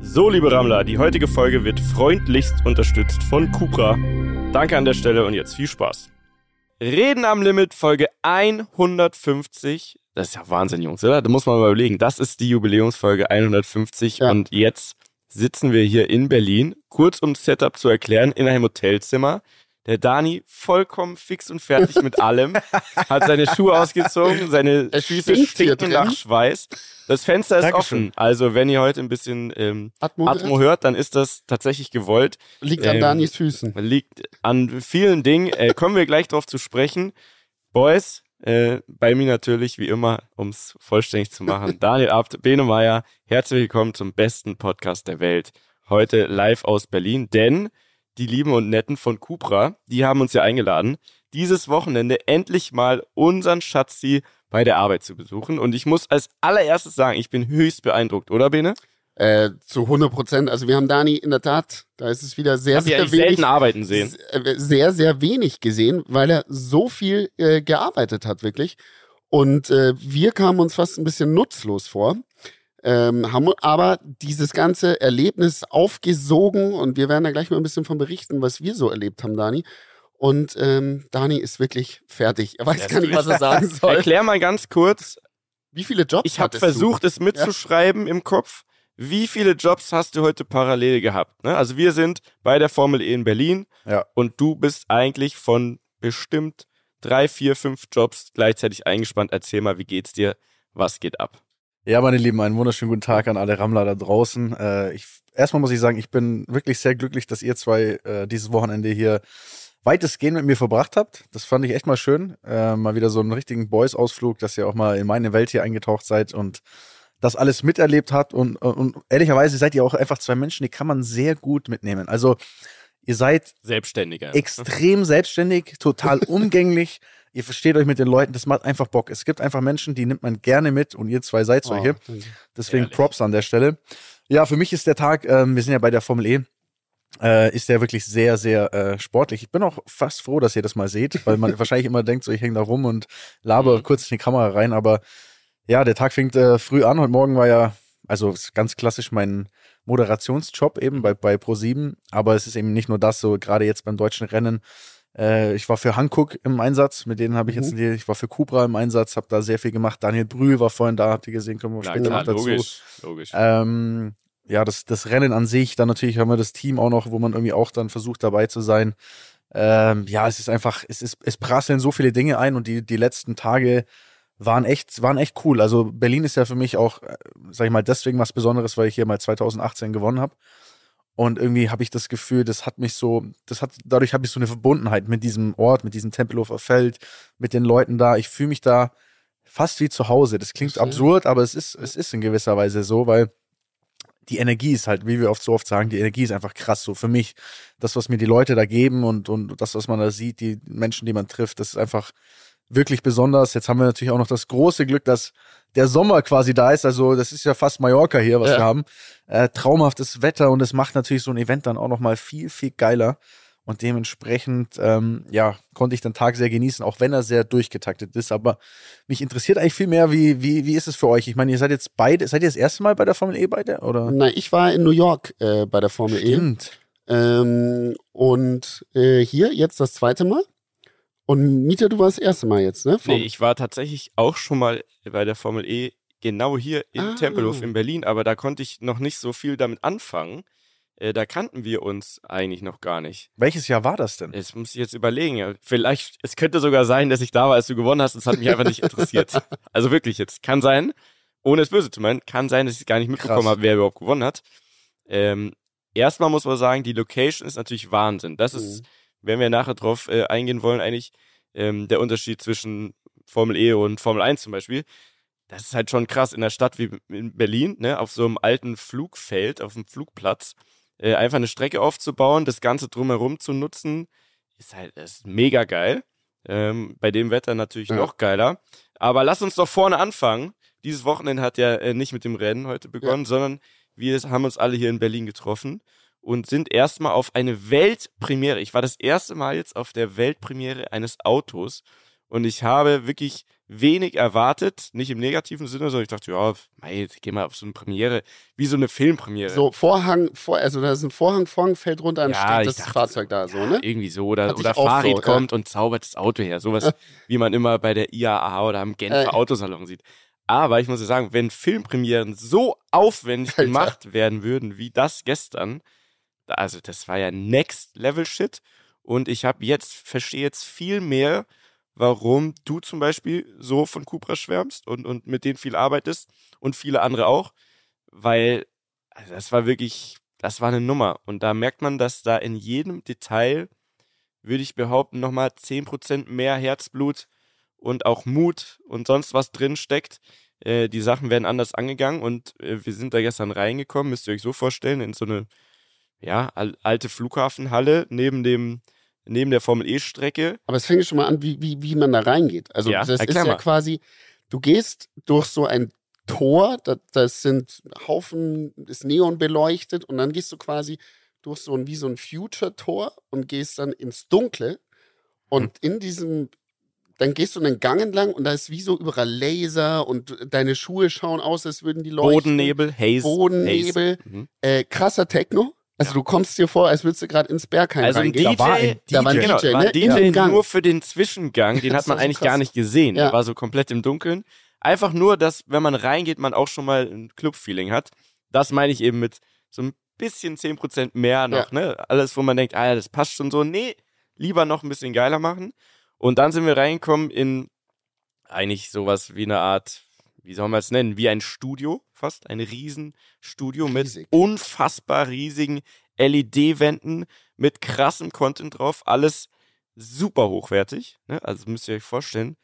So, liebe Rammler, die heutige Folge wird freundlichst unterstützt von Cupra. Danke an der Stelle und jetzt viel Spaß. Reden am Limit, Folge 150. Das ist ja Wahnsinn, Jungs, oder? Da muss man mal überlegen. Das ist die Jubiläumsfolge 150 Ja. und jetzt sitzen wir hier in Berlin. Kurz um das Setup zu erklären, in einem Hotelzimmer. Der Dani vollkommen fix und fertig mit allem, hat seine Schuhe ausgezogen, seine Es Füße stinken nach. Schweiß. Das Fenster ist Dankeschön. offen. Also wenn ihr heute ein bisschen ähm, Atmo, Atmo hört, dann ist das tatsächlich gewollt. liegt an ähm, Danis Füßen. Liegt an vielen Dingen. Äh, kommen wir gleich drauf zu sprechen. Boys, äh, bei mir natürlich, wie immer, um es vollständig zu machen. Daniel Abt, Bene Meyer, herzlich willkommen zum besten Podcast der Welt. Heute live aus Berlin, denn die Lieben und Netten von Cupra, die haben uns ja eingeladen, dieses Wochenende endlich mal unseren Schatzi bei der Arbeit zu besuchen. Und ich muss als allererstes sagen, ich bin höchst beeindruckt, oder Bene? Äh, zu 100 Prozent. Also wir haben Dani in der Tat, da ist es wieder sehr, Hab sehr wenig, selten arbeiten sehen. äh, sehr, sehr wenig gesehen, weil er so viel äh, gearbeitet hat, wirklich. Und äh, wir kamen uns fast ein bisschen nutzlos vor. Ähm, haben aber dieses ganze Erlebnis aufgesogen und wir werden da gleich mal ein bisschen von berichten, was wir so erlebt haben, Dani. Und ähm, Dani ist wirklich fertig. Er weiß gar nicht, was er sagen soll. Erklär mal ganz kurz, Wie viele Jobs Ich habe versucht, du? es mitzuschreiben im Kopf. Wie viele Jobs hast du heute parallel gehabt? Ne? Also wir sind bei der Formel E in Berlin Ja. und du bist eigentlich von bestimmt drei, vier, fünf Jobs gleichzeitig eingespannt. Erzähl mal, wie geht's dir? Was geht ab? Ja, meine Lieben, einen wunderschönen guten Tag an alle Rammler da draußen. Äh, ich, erstmal muss ich sagen, ich bin wirklich sehr glücklich, dass ihr zwei äh, dieses Wochenende hier weitestgehend mit mir verbracht habt. Das fand ich echt mal schön. Äh, mal wieder so einen richtigen Boys-Ausflug, dass ihr auch mal in meine Welt hier eingetaucht seid und das alles miterlebt habt. Und, und ehrlicherweise seid ihr auch einfach zwei Menschen, die kann man sehr gut mitnehmen. Also ihr seid Selbstständiger. extrem selbstständig, total umgänglich. Ihr versteht euch mit den Leuten, das macht einfach Bock. Es gibt einfach Menschen, die nimmt man gerne mit und ihr zwei seid solche. Oh. Deswegen Ehrlich. Props an der Stelle. Ja, für mich ist der Tag, ähm, wir sind ja bei der Formel E, äh, ist der wirklich sehr, sehr äh, sportlich. Ich bin auch fast froh, dass ihr das mal seht, weil man wahrscheinlich immer denkt, so ich hänge da rum und laber Mhm. kurz in die Kamera rein. Aber ja, der Tag fängt äh, früh an. Heute Morgen war ja, also ist ganz klassisch mein Moderationsjob eben bei, bei Pro7. Aber es ist eben nicht nur das, so gerade jetzt beim deutschen Rennen. Äh, ich war für Hankook im Einsatz, mit denen habe ich jetzt, die, ich war für Cupra im Einsatz, habe da sehr viel gemacht. Daniel Brühl war vorhin da, habt ihr gesehen, kommen wir Na später klar, noch dazu. logisch. logisch. Ähm, ja, das, das Rennen an sich, dann natürlich haben wir das Team auch noch, wo man irgendwie auch dann versucht dabei zu sein. Ähm, ja, es ist einfach, es ist, es prasseln so viele Dinge ein und die, die letzten Tage waren echt, waren echt cool. Also Berlin ist ja für mich auch, äh, sag ich mal, deswegen was Besonderes, weil ich hier mal 2018 gewonnen habe. Und irgendwie habe ich das Gefühl, das hat mich so, das hat, dadurch habe ich so eine Verbundenheit mit diesem Ort, mit diesem Tempelhofer Feld, mit den Leuten da. Ich fühle mich da fast wie zu Hause. Das klingt Verstehe. absurd, aber es ist, es ist in gewisser Weise so, weil die Energie ist halt, wie wir oft so oft sagen, die Energie ist einfach krass. So für mich, das, was mir die Leute da geben und, und das, was man da sieht, die Menschen, die man trifft, das ist einfach wirklich besonders. Jetzt haben wir natürlich auch noch das große Glück, dass der Sommer quasi da ist. Also das ist ja fast Mallorca hier, was Ja. wir haben. Äh, traumhaftes Wetter und es macht natürlich so ein Event dann auch noch mal viel, viel geiler. Und dementsprechend, ähm, ja, konnte ich den Tag sehr genießen, auch wenn er sehr durchgetaktet ist. Aber mich interessiert eigentlich viel mehr, wie, wie, wie ist es für euch? Ich meine, ihr seid jetzt beide, seid ihr das erste Mal bei der Formel E beide? Oder? Na, ich war in New York äh, bei der Formel E. Stimmt. Ähm, und äh, hier jetzt das zweite Mal. Und Mieter, du warst das erste Mal jetzt, ne? Vom- Nee, ich war tatsächlich auch schon mal bei der Formel E genau hier in Ah. Tempelhof in Berlin, aber da konnte ich noch nicht so viel damit anfangen. Äh, da kannten wir uns eigentlich noch gar nicht. Welches Jahr war das denn? Das muss ich jetzt überlegen. Vielleicht, es könnte sogar sein, dass ich da war, als du gewonnen hast. Das hat mich einfach nicht interessiert. Also wirklich jetzt. Kann sein, ohne es böse zu meinen, kann sein, dass ich es gar nicht mitbekommen Krass. habe, wer überhaupt gewonnen hat. Ähm, erstmal muss man sagen, die Location ist natürlich Wahnsinn. Das ist, wenn wir nachher drauf äh, eingehen wollen, eigentlich ähm, der Unterschied zwischen Formel E und Formel 1 zum Beispiel. Das ist halt schon krass in einer Stadt wie in Berlin, ne, auf so einem alten Flugfeld, auf dem Flugplatz, äh, einfach eine Strecke aufzubauen, das Ganze drumherum zu nutzen, ist halt das ist mega geil. Ähm, bei dem Wetter natürlich Ja. noch geiler. Aber lass uns doch vorne anfangen. Dieses Wochenende hat ja äh, nicht mit dem Rennen heute begonnen, sondern wir haben uns alle hier in Berlin getroffen und sind erstmal auf eine Weltpremiere. Ich war das erste Mal jetzt auf der Weltpremiere eines Autos Und ich habe wirklich wenig erwartet, nicht im negativen Sinne, sondern ich dachte, ja, mei, geh mal auf so eine Premiere, wie so eine Filmpremiere. So, Vorhang, vor, also da ist ein Vorhang, Vorhang fällt runter, dann Ja, steht das dachte, Fahrzeug da, so, Ja, ne? Irgendwie so. Oder, ich oder Farid so, ja. kommt und zaubert das Auto her. Sowas, wie man immer bei der IAA oder am Genfer Äh. Autosalon sieht. Aber ich muss sagen, wenn Filmpremieren so aufwendig Alter. gemacht werden würden, wie das gestern, also das war ja Next Level Shit. Und ich habe jetzt, verstehe jetzt viel mehr, warum du zum Beispiel so von Cupra schwärmst und, und mit denen viel arbeitest und viele andere auch. Weil, also das war wirklich, das war eine Nummer. Und da merkt man, dass da in jedem Detail, würde ich behaupten, nochmal 10% mehr Herzblut und auch Mut und sonst was drin steckt. Äh, die Sachen werden anders angegangen und äh, wir sind da gestern reingekommen, müsst ihr euch so vorstellen, in so eine ja, al alte Flughafenhalle neben dem neben der Formel E Strecke. Aber es fängt schon mal an, wie, wie, wie man da reingeht. Also Ja, das ist ja quasi, du gehst durch so ein Tor, das, das sind Haufen, ist Neon beleuchtet und dann gehst du quasi durch so ein, wie so ein Future-Tor und gehst dann ins Dunkle und Mhm. in diesem, dann gehst du einen Gang entlang und da ist wie so überall Laser und deine Schuhe schauen aus, als würden die leuchten. Bodennebel, Haze. Bodennebel. Haze. Mhm. Äh, krasser Techno. Also du kommst dir vor, als würdest du gerade ins Bergheim Also ein reingehen. DJ, Da war ein Da war ein genau, DJ, war ein ne? DJ Gang. nur für den Zwischengang, den hat man eigentlich krass. gar nicht gesehen. Ja. Der war so komplett im Dunkeln. Einfach nur, dass, wenn man reingeht, man auch schon mal ein Club-Feeling hat. Das meine ich eben mit so ein bisschen 10% mehr noch, ne? Alles, wo man denkt, ah ja, das passt schon so. Nee, lieber noch ein bisschen geiler machen. Und dann sind wir reingekommen in eigentlich sowas wie eine Art, wie soll man es nennen, wie ein Studio fast, ein Riesenstudio mit Riesig. unfassbar riesigen LED-Wänden mit krassem Content drauf, alles super hochwertig. Ne? Also müsst ihr euch vorstellen,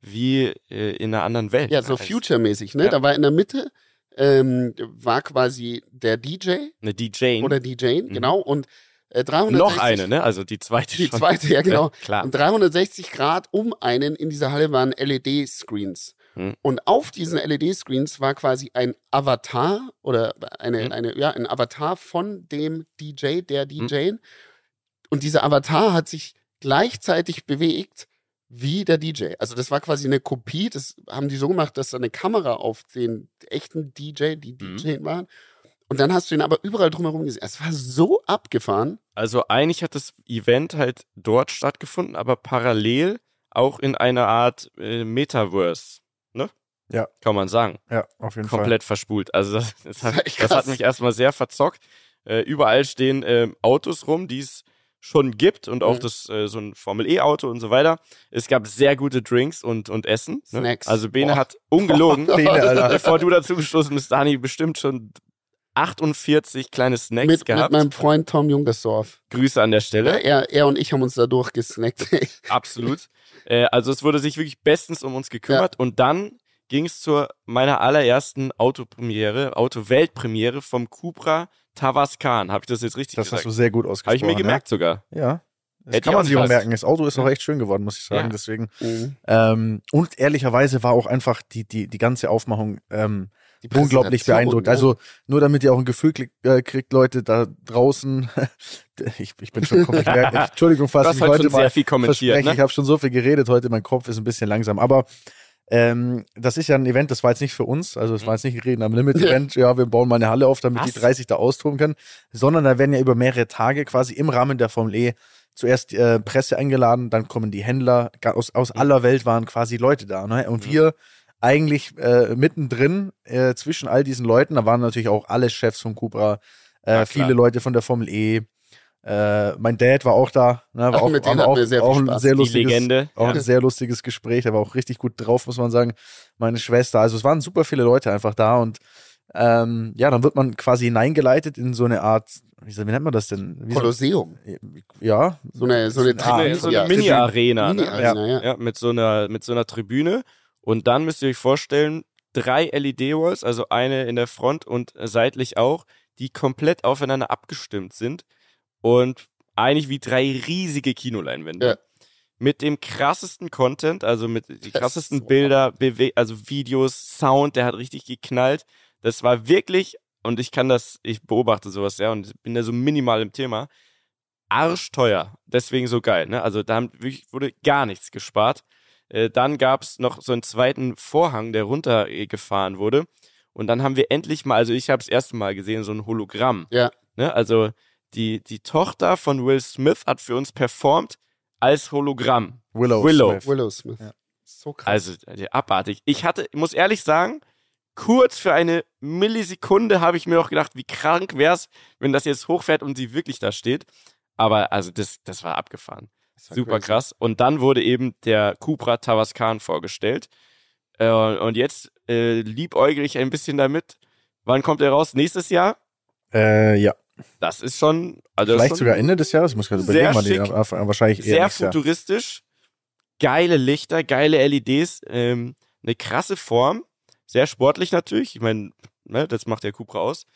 wie äh, in einer anderen Welt. Ja, so Also Future-mäßig, ne? Ja. Da war in der Mitte, ähm, war quasi der DJ Eine DJ. oder DJ, Mhm. genau, und äh, 360, noch eine, ne? Also die zweite Die schon. zweite, ja genau. Klar. Und 360 Grad um einen in dieser Halle waren LED-Screens. Mhm. Und auf diesen LED-Screens war quasi ein Avatar oder eine, Mhm. eine, ja, ein Avatar von dem DJ, der DJ. Und dieser Avatar hat sich gleichzeitig bewegt wie der DJ. Also das war quasi eine Kopie, das haben die so gemacht, dass da eine Kamera auf den echten DJ, die Mhm. DJ waren. Und dann hast du ihn aber überall drumherum gesehen. Es war so abgefahren. Also eigentlich hat das Event halt dort stattgefunden, aber parallel auch in einer Art äh, Metaverse, ne? Ja. Kann man sagen. Ja, auf jeden Fall. Komplett verspult. Also das, das, hat, das hat mich erstmal sehr verzockt. Äh, überall stehen ähm, Autos rum, die es schon gibt und auch Mhm. das äh, so ein Formel E Auto und so weiter. Es gab sehr gute Drinks und und Essen. Ne? Snacks. Also Bene Boah. hat ungelogen, Bene, bevor du dazu gestoßen bist, Dani bestimmt schon 48 kleine Snacks Mit, mit gehabt. meinem Freund Tom Jungersdorf. Grüße an der Stelle. Er, er und ich haben uns da durchgesnackt. Absolut. äh, also es wurde sich wirklich bestens um uns gekümmert und dann ging es zu meiner allerersten Autopremiere, Auto-Weltpremiere vom Cupra Tavascan. Habe ich das jetzt richtig Das hast gesagt? du sehr gut Habe ausgesprochen. ich mir gemerkt sogar. Ja. ja. Das Hätte kann man sich auch merken. Das Auto ist auch Ja. echt schön geworden, muss ich sagen. Ja. Deswegen. Mhm. Ähm, und ehrlicherweise war auch einfach die, die, die ganze Aufmachung ähm, unglaublich beeindruckt. ne? Also nur damit ihr auch ein Gefühl kriegt, äh, kriegt Leute da draußen. ich, ich bin schon komplett. Entschuldigung, fast hast ich heute schon mal sehr viel kommentiert. Ne? ich habe schon so viel geredet heute, mein Kopf ist ein bisschen langsam. Aber ähm, das ist ja ein Event, das war jetzt nicht für uns, also es war jetzt nicht Reden am Limit-Event, ja, wir bauen mal eine Halle auf, damit Was? die 30 da austoben können, sondern da werden ja über mehrere Tage quasi im Rahmen der Formel E zuerst äh, Presse eingeladen, dann kommen die Händler, aus, aus aller Welt waren quasi Leute da. Ne? Und Mhm. wir eigentlich äh, mittendrin äh, zwischen all diesen Leuten, da waren natürlich auch alle Chefs von Cupra, äh, Ja, viele Leute von der Formel E, äh, mein Dad war auch da, ne, war Ach, auch, mit denen auch, wir sehr viel auch ein Spaß. sehr lustiges, Legende. auch Ja. ein sehr lustiges Gespräch, der war auch richtig gut drauf, muss man sagen. Meine Schwester, also es waren super viele Leute einfach da und ähm, ja, dann wird man quasi hineingeleitet in so eine Art, wie, wie nennt man das denn? Wie so, Kolosseum. ja, So eine, so eine, Ah, Eine- so eine ja, Mini-Arena. ne? Mini-Arena, ja. Ja, mit so einer, mit so einer Tribüne. Und dann müsst ihr euch vorstellen, drei LED-Walls, also eine in der Front und seitlich auch, die komplett aufeinander abgestimmt sind. Und eigentlich wie drei riesige Kinoleinwände. Ja. Mit dem krassesten Content, also mit die krassesten so Bilder, also Videos, Sound, der hat richtig geknallt. Das war wirklich, und ich kann das, ich beobachte sowas sehr und bin da so minimal im Thema, arschteuer. Deswegen so geil, ne? Also da haben wirklich, wurde gar nichts gespart. Äh, dann gab es noch so einen zweiten Vorhang, der runtergefahren wurde. Und dann haben wir endlich mal, also ich habe das erste Mal gesehen, so ein Hologramm. Ja. Ne? Also die, die Tochter von Will Smith hat für uns performt als Hologramm. Willow. Willow. Smith. Willow Smith. Ja. So krass. Also äh, abartig. Ich hatte, ich muss ehrlich sagen, kurz für eine Millisekunde habe ich mir noch gedacht, wie krank wär's, wenn das jetzt hochfährt und sie wirklich da steht. Aber also das, das war abgefahren. Super crazy. krass. Und dann wurde eben der Cupra Tavascan vorgestellt. Äh, und jetzt äh, liebäugel ich ein bisschen damit. Wann kommt er raus? Nächstes Jahr? Äh, ja. Das ist schon, also Vielleicht schon sogar Ende des Jahres. Ich muss gerade Sehr überlegen, die schick. anfangen. wahrscheinlich eher sehr futuristisch. Geile Lichter, geile LEDs, ähm, eine krasse Form. Sehr sportlich natürlich. Ich meine, ne, das macht der Cupra aus.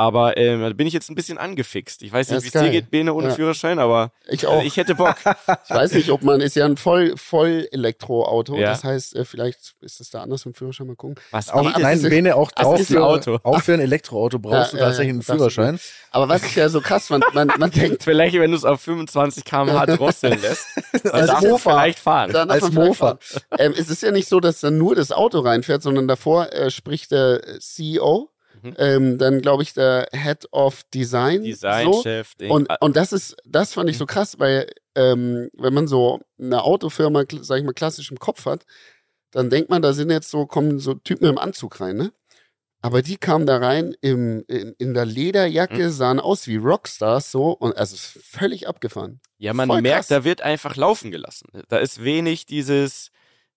Aber ähm, da bin ich jetzt ein bisschen angefixt. Ich weiß nicht, wie es dir geht, Bene, ohne Ja. Führerschein, aber Ich äh, auch. ich hätte Bock. Ich weiß nicht, ob man ist ja ein voll voll Elektroauto. Ja. Das heißt, äh, vielleicht ist es da anders dem Führerschein mal gucken. Was Auch, nein, ist- Bene, auch, auch, ist für, ein Auto. auch für ein Elektroauto brauchst Ja, du tatsächlich einen. Führerschein. Aber was ich ja so krass fand, man, man denkt, Vielleicht, wenn du es auf 25 km/h drosseln lässt, dann du Mofa. vielleicht fahren. dann Als darf man Mofa. fahren. Ähm, es ist ja nicht so, dass dann nur das Auto reinfährt, sondern davor äh, spricht der äh, CEO, Mhm. ähm, dann glaube ich der Head of Design. so. Designchef, Ding. Und, und das ist, das fand ich so krass, weil ähm, wenn man so eine Autofirma, sag ich mal, klassisch im Kopf hat, dann denkt man, da sind jetzt so, kommen so Typen im Anzug rein, ne? Aber die kamen da rein im, in, in der Lederjacke, Mhm. sahen aus wie Rockstars so und also es ist völlig abgefahren. Ja, man Voll merkt, krass. da wird einfach laufen gelassen. Da ist wenig dieses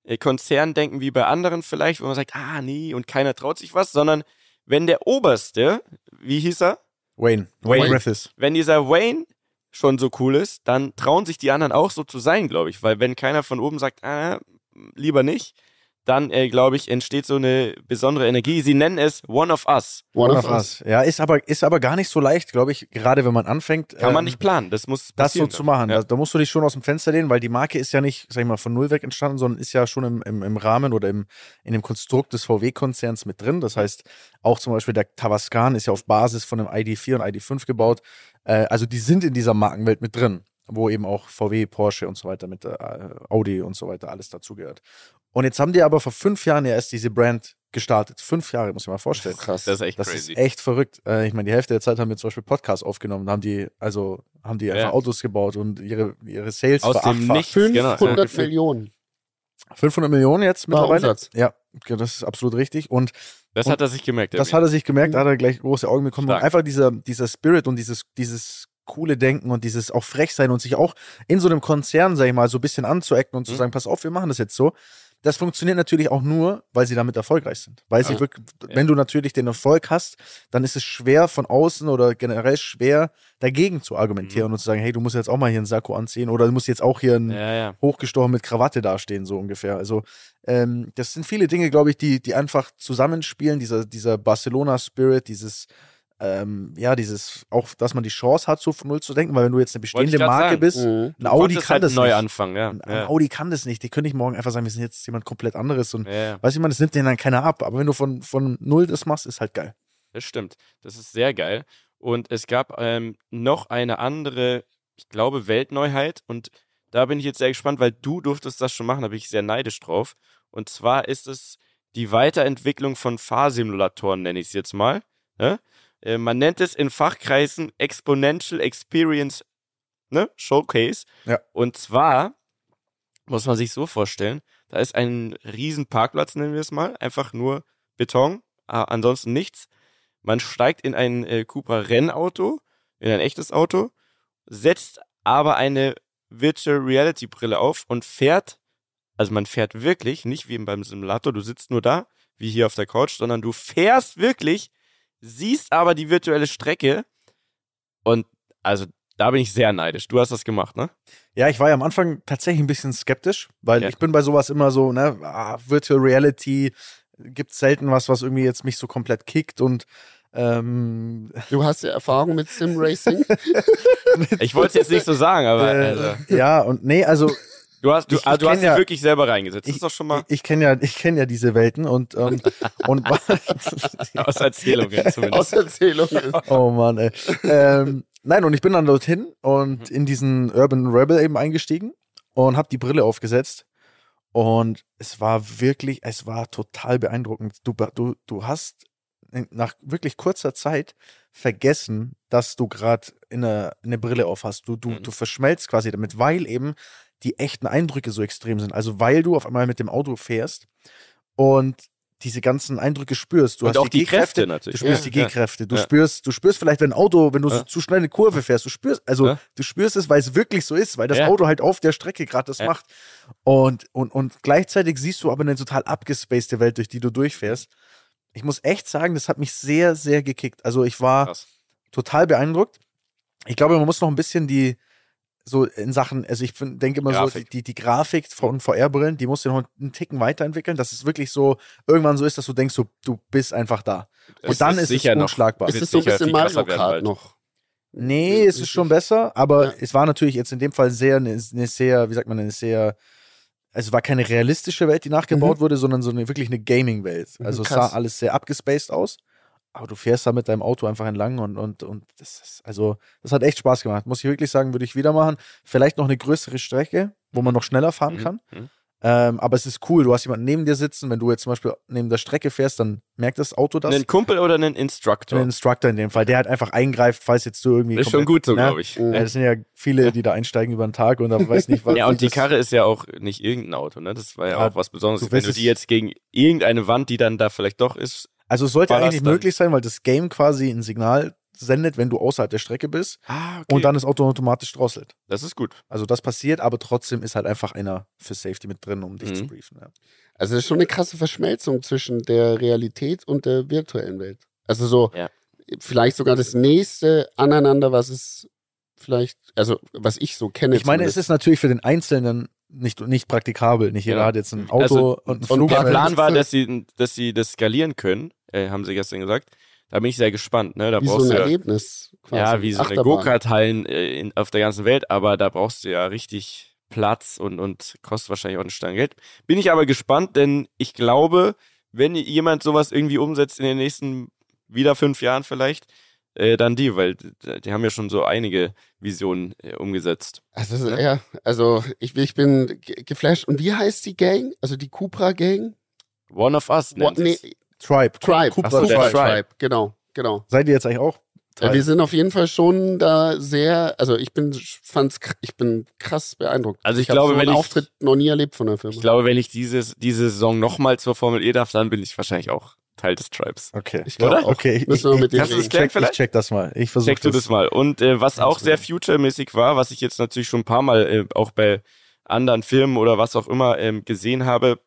äh, Konzerndenken wie bei anderen vielleicht, wo man sagt, ah, nee, und keiner traut sich was, sondern wenn der Oberste, wie hieß er? Wayne. Wayne. Griffiths. Wenn dieser Wayne schon so cool ist, dann trauen sich die anderen auch so zu sein, glaube ich. Weil wenn keiner von oben sagt, ah, lieber nicht, dann, äh, glaube ich, entsteht so eine besondere Energie. Sie nennen es One of Us. One, of us. Ja, ist aber, ist aber gar nicht so leicht, glaube ich, gerade wenn man anfängt. Kann man ähm, nicht planen. Das muss das so zu machen. Ja. Da, da musst du dich schon aus dem Fenster lehnen, weil die Marke ist ja nicht, sag ich mal, von null weg entstanden, sondern ist ja schon im, im, im Rahmen oder im, in dem Konstrukt des VW-Konzerns mit drin. Das heißt, auch zum Beispiel der Tavascan ist ja auf Basis von einem ID4 und ID5 gebaut. Äh, also die sind in dieser Markenwelt mit drin, wo eben auch VW, Porsche und so weiter mit äh, Audi und so weiter alles dazugehört. Und jetzt haben die aber vor fünf Jahren ja erst diese Brand gestartet. Fünf Jahre, muss ich mal vorstellen. Krass. Das ist echt Das crazy. ist echt verrückt. Äh, ich meine, die Hälfte der Zeit haben wir zum Beispiel Podcasts aufgenommen, haben die, also haben die einfach Ja. Autos gebaut und ihre, ihre Sales Aus dem. Nichts. Genau. 500 Ja. Millionen. 500 Millionen jetzt War mittlerweile. Umsatz. Ja, das ist absolut richtig. Und Das hat er sich gemerkt. das hat er sich gemerkt, da hat er gleich große Augen bekommen. Stark. Und einfach dieser, dieser Spirit und dieses, dieses coole Denken und dieses auch frech sein und sich auch in so einem Konzern, sag ich mal, so ein bisschen anzuecken und zu Mhm. sagen, pass auf, wir machen das jetzt so. Das funktioniert natürlich auch nur, weil sie damit erfolgreich sind. Weil sie Ja. wirklich, wenn du natürlich den Erfolg hast, dann ist es schwer von außen oder generell schwer dagegen zu argumentieren Mhm. und zu sagen, hey, du musst jetzt auch mal hier einen Sakko anziehen oder du musst jetzt auch hier ein, Ja, ja. hochgestochen mit Krawatte dastehen, so ungefähr. Also ähm, das sind viele Dinge, glaube ich, die, die einfach zusammenspielen, dieser, dieser Barcelona-Spirit, dieses, ähm, ja, dieses, auch, dass man die Chance hat, so von Null zu denken, weil wenn du jetzt eine bestehende Marke sagen. bist, Mhm. ein Audi kann halt das neu nicht. anfangen, ja. Ein, ein ja. Audi kann das nicht. Die können nicht morgen einfach sagen, wir sind jetzt jemand komplett anderes und ja, ja. weiß ich mal, das nimmt denen dann keiner ab. Aber wenn du von, von Null das machst, ist halt geil. Das stimmt. Das ist sehr geil. Und es gab ähm, noch eine andere, ich glaube, Weltneuheit. Und da bin ich jetzt sehr gespannt, weil du durftest das schon machen, da bin ich sehr neidisch drauf. Und zwar ist es die Weiterentwicklung von Fahrsimulatoren, nenne ich es jetzt mal. Ne? Äh, man nennt es in Fachkreisen Exponential Experience ne? Showcase. Ja. Und zwar muss man sich so vorstellen, da ist ein riesen Parkplatz, nennen wir es mal, einfach nur Beton, ansonsten nichts. Man steigt in ein äh, Cupra Rennauto, in ein echtes Auto, setzt aber eine Virtual Reality Brille auf und fährt, also man fährt wirklich, nicht wie beim Simulator, du sitzt nur da, wie hier auf der Couch, sondern du fährst wirklich, siehst aber die virtuelle Strecke und also da bin ich sehr neidisch. Du hast das gemacht, ne? Ja, ich war ja am Anfang tatsächlich ein bisschen skeptisch, weil Ja. ich bin bei sowas immer so, ne, ah, Virtual Reality gibt selten was, was irgendwie jetzt mich so komplett kickt und ähm, Du hast ja Erfahrung mit Sim Racing. Ich wollte es jetzt nicht so sagen, aber äh, also, ja und nee, also du hast, du, ich- ah, ich du hast dich ja- wirklich selber reingesetzt. Das ich, ist doch schon mal ich, ich kenne ja, ich kenne ja diese Welten und ähm, und aus Erzählungen zumindest. Aus Erzählungen. oh Mann, ey. Ähm, nein, und ich bin dann dorthin und in diesen Urban Rebel eben eingestiegen und habe die Brille aufgesetzt. Und es war wirklich, es war total beeindruckend. Du, du, du hast nach wirklich kurzer Zeit vergessen, dass du gerade eine, eine Brille auf hast. Du, du, Mhm. du verschmelzt quasi damit, weil eben die echten Eindrücke so extrem sind. Also weil du auf einmal mit dem Auto fährst und diese ganzen Eindrücke spürst. Du Und hast auch die G-Kräfte, Kräfte natürlich. Du spürst Ja, die. G-Kräfte. Du Ja. spürst, du spürst vielleicht, wenn ein Auto, wenn du so Ja. zu schnell eine Kurve fährst, du spürst, also du spürst es, weil es wirklich so ist, weil das. Auto halt auf der Strecke gerade das macht. Und, und, und gleichzeitig siehst du aber eine total abgespacede Welt, durch die du durchfährst. Ich muss echt sagen, das hat mich sehr, sehr gekickt. Also ich war Krass. total beeindruckt. Ich glaube, man muss noch ein bisschen die, so in Sachen, also ich find- denke immer Grafik. so, die, die, die Grafik von VR-Brillen, die musst du noch einen Ticken weiterentwickeln, dass es wirklich so irgendwann so ist, dass du denkst, so, du bist einfach da. Es Und dann ist, sicher es noch- unschlagbar. Ist wird es so ein sicher bisschen viel krasser Mario Kart noch? Nee, es ist schon besser, aber Ja. es war natürlich jetzt in dem Fall sehr, eine, eine sehr, wie sagt man, eine sehr, also es war keine realistische Welt, die nachgebaut wurde, sondern so eine wirklich eine Gaming-Welt. Mhm, Also es krass. sah alles sehr abgespaced aus. Aber du fährst da mit deinem Auto einfach entlang und, und, und das ist, also, das hat echt Spaß gemacht. Muss ich wirklich sagen, würde ich wieder machen. Vielleicht noch eine größere Strecke, wo man noch schneller fahren Mhm. kann. Mhm. Ähm, aber es ist cool, du hast jemanden neben dir sitzen. Wenn du jetzt zum Beispiel neben der Strecke fährst, dann merkt das Auto das. Einen Kumpel oder einen Instructor? Ein Instructor in dem Fall, der halt einfach eingreift, falls jetzt du irgendwie. ist schon gut so, ne? glaube ich. Mhm. Ja, das sind ja viele, die da einsteigen über den Tag und da weiß nicht, was. Ja, und die Karre ist ja auch nicht irgendein Auto, ne? Das war ja, Ja, auch was Besonderes. du Wenn du die jetzt gegen irgendeine Wand, die dann da vielleicht doch ist. Also es sollte eigentlich dann. möglich sein, weil das Game quasi ein Signal sendet, wenn du außerhalb der Strecke bist Ah, okay. und dann das Auto automatisch drosselt. das ist gut. Also das passiert, aber trotzdem ist halt einfach einer für Safety mit drin, um dich Mhm. zu briefen. Ja. Also es ist schon eine krasse Verschmelzung zwischen der Realität und der virtuellen Welt. Also so Ja. vielleicht sogar das nächste aneinander, was es vielleicht, also was ich so kenne. Ich meine, es zumindest. ist natürlich für den Einzelnen nicht, nicht praktikabel. Nicht jeder Ja. hat jetzt ein Auto Also, und ein und Flugzeug. Der Plan das- war, dass sie, dass sie das skalieren können, äh, haben sie gestern gesagt. Da bin ich sehr gespannt, ne? Da wie so brauchst ein du ja, Erlebnis. Quasi. ja, wie so eine. Go-Kart-Hallen äh, auf der ganzen Welt, aber da brauchst du ja richtig Platz und, und kostet wahrscheinlich auch eine Stange Geld. Bin ich aber gespannt, denn ich glaube, wenn jemand sowas irgendwie umsetzt in den nächsten wieder fünf Jahren vielleicht, äh, dann die, weil die, haben ja schon so einige Visionen äh, umgesetzt. Also, ist- Ne? ja, also ich, ich bin ge- geflasht. Und wie heißt die Gang? Also die Cupra Gang? One of Us nennt What, nee. Tribe. Tribe. Ach so, Tribe. Tribe. Genau, genau. Seid ihr jetzt eigentlich auch? Ja, Tribe? wir sind auf jeden Fall schon da sehr, also ich bin, fand's, ich bin krass beeindruckt. Also ich hab glaube, so wenn einen ich- Auftritt noch nie erlebt von der Firma. Ich glaube, wenn ich dieses, diese Saison nochmal zur Formel E darf, dann bin ich wahrscheinlich auch Teil des Tribes. Okay. Ich glaube. Okay, ich, Müssen wir ich, mit ich, dir Kannst du das check, ich check das mal. Ich versuche Checkst du das mal. Und äh, was auch sehr future-mäßig war, was ich jetzt natürlich schon ein paar Mal äh, auch bei anderen Filmen oder was auch immer ähm, gesehen habe,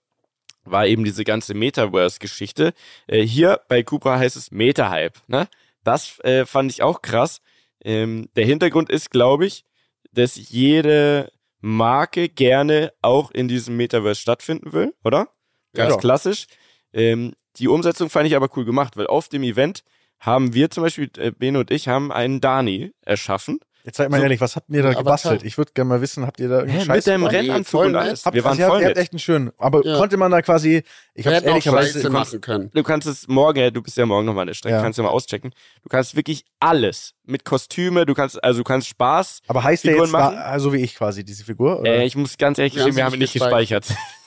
war eben diese ganze Metaverse-Geschichte. Äh, hier bei Cupra heißt es Meta-Hype. Ne? Das äh, fand ich auch krass. Ähm, der Hintergrund ist, glaube ich, dass jede Marke gerne auch in diesem Metaverse stattfinden will, oder? Ganz Ja. klassisch. Ähm, die Umsetzung fand ich aber cool gemacht, weil auf dem Event haben wir zum Beispiel, äh, Bene und ich, haben einen Dani erschaffen. Jetzt seid mal So- ehrlich, was habt ihr da gebastelt? Ich würde gerne mal wissen, habt ihr da irgendeinen Hä, Scheiß mit deinem Rennanzug und alles. Habt, Wir waren also ihr, habt, voll ihr habt echt einen schönen. Aber Ja. konnte man da quasi, ich hab's ehrlicherweise, du kannst- machen können. Du kannst es morgen, ja, du bist ja morgen nochmal an der Strecke, Ja. kannst du mal auschecken. Du kannst wirklich alles mit Kostüme, du kannst, also du kannst Spaß. aber heißt der Figuren jetzt machen? da, so wie ich quasi, diese Figur? Oder? Äh, ich muss ganz ehrlich gestehen, wir haben ihn nicht nicht gespeichert.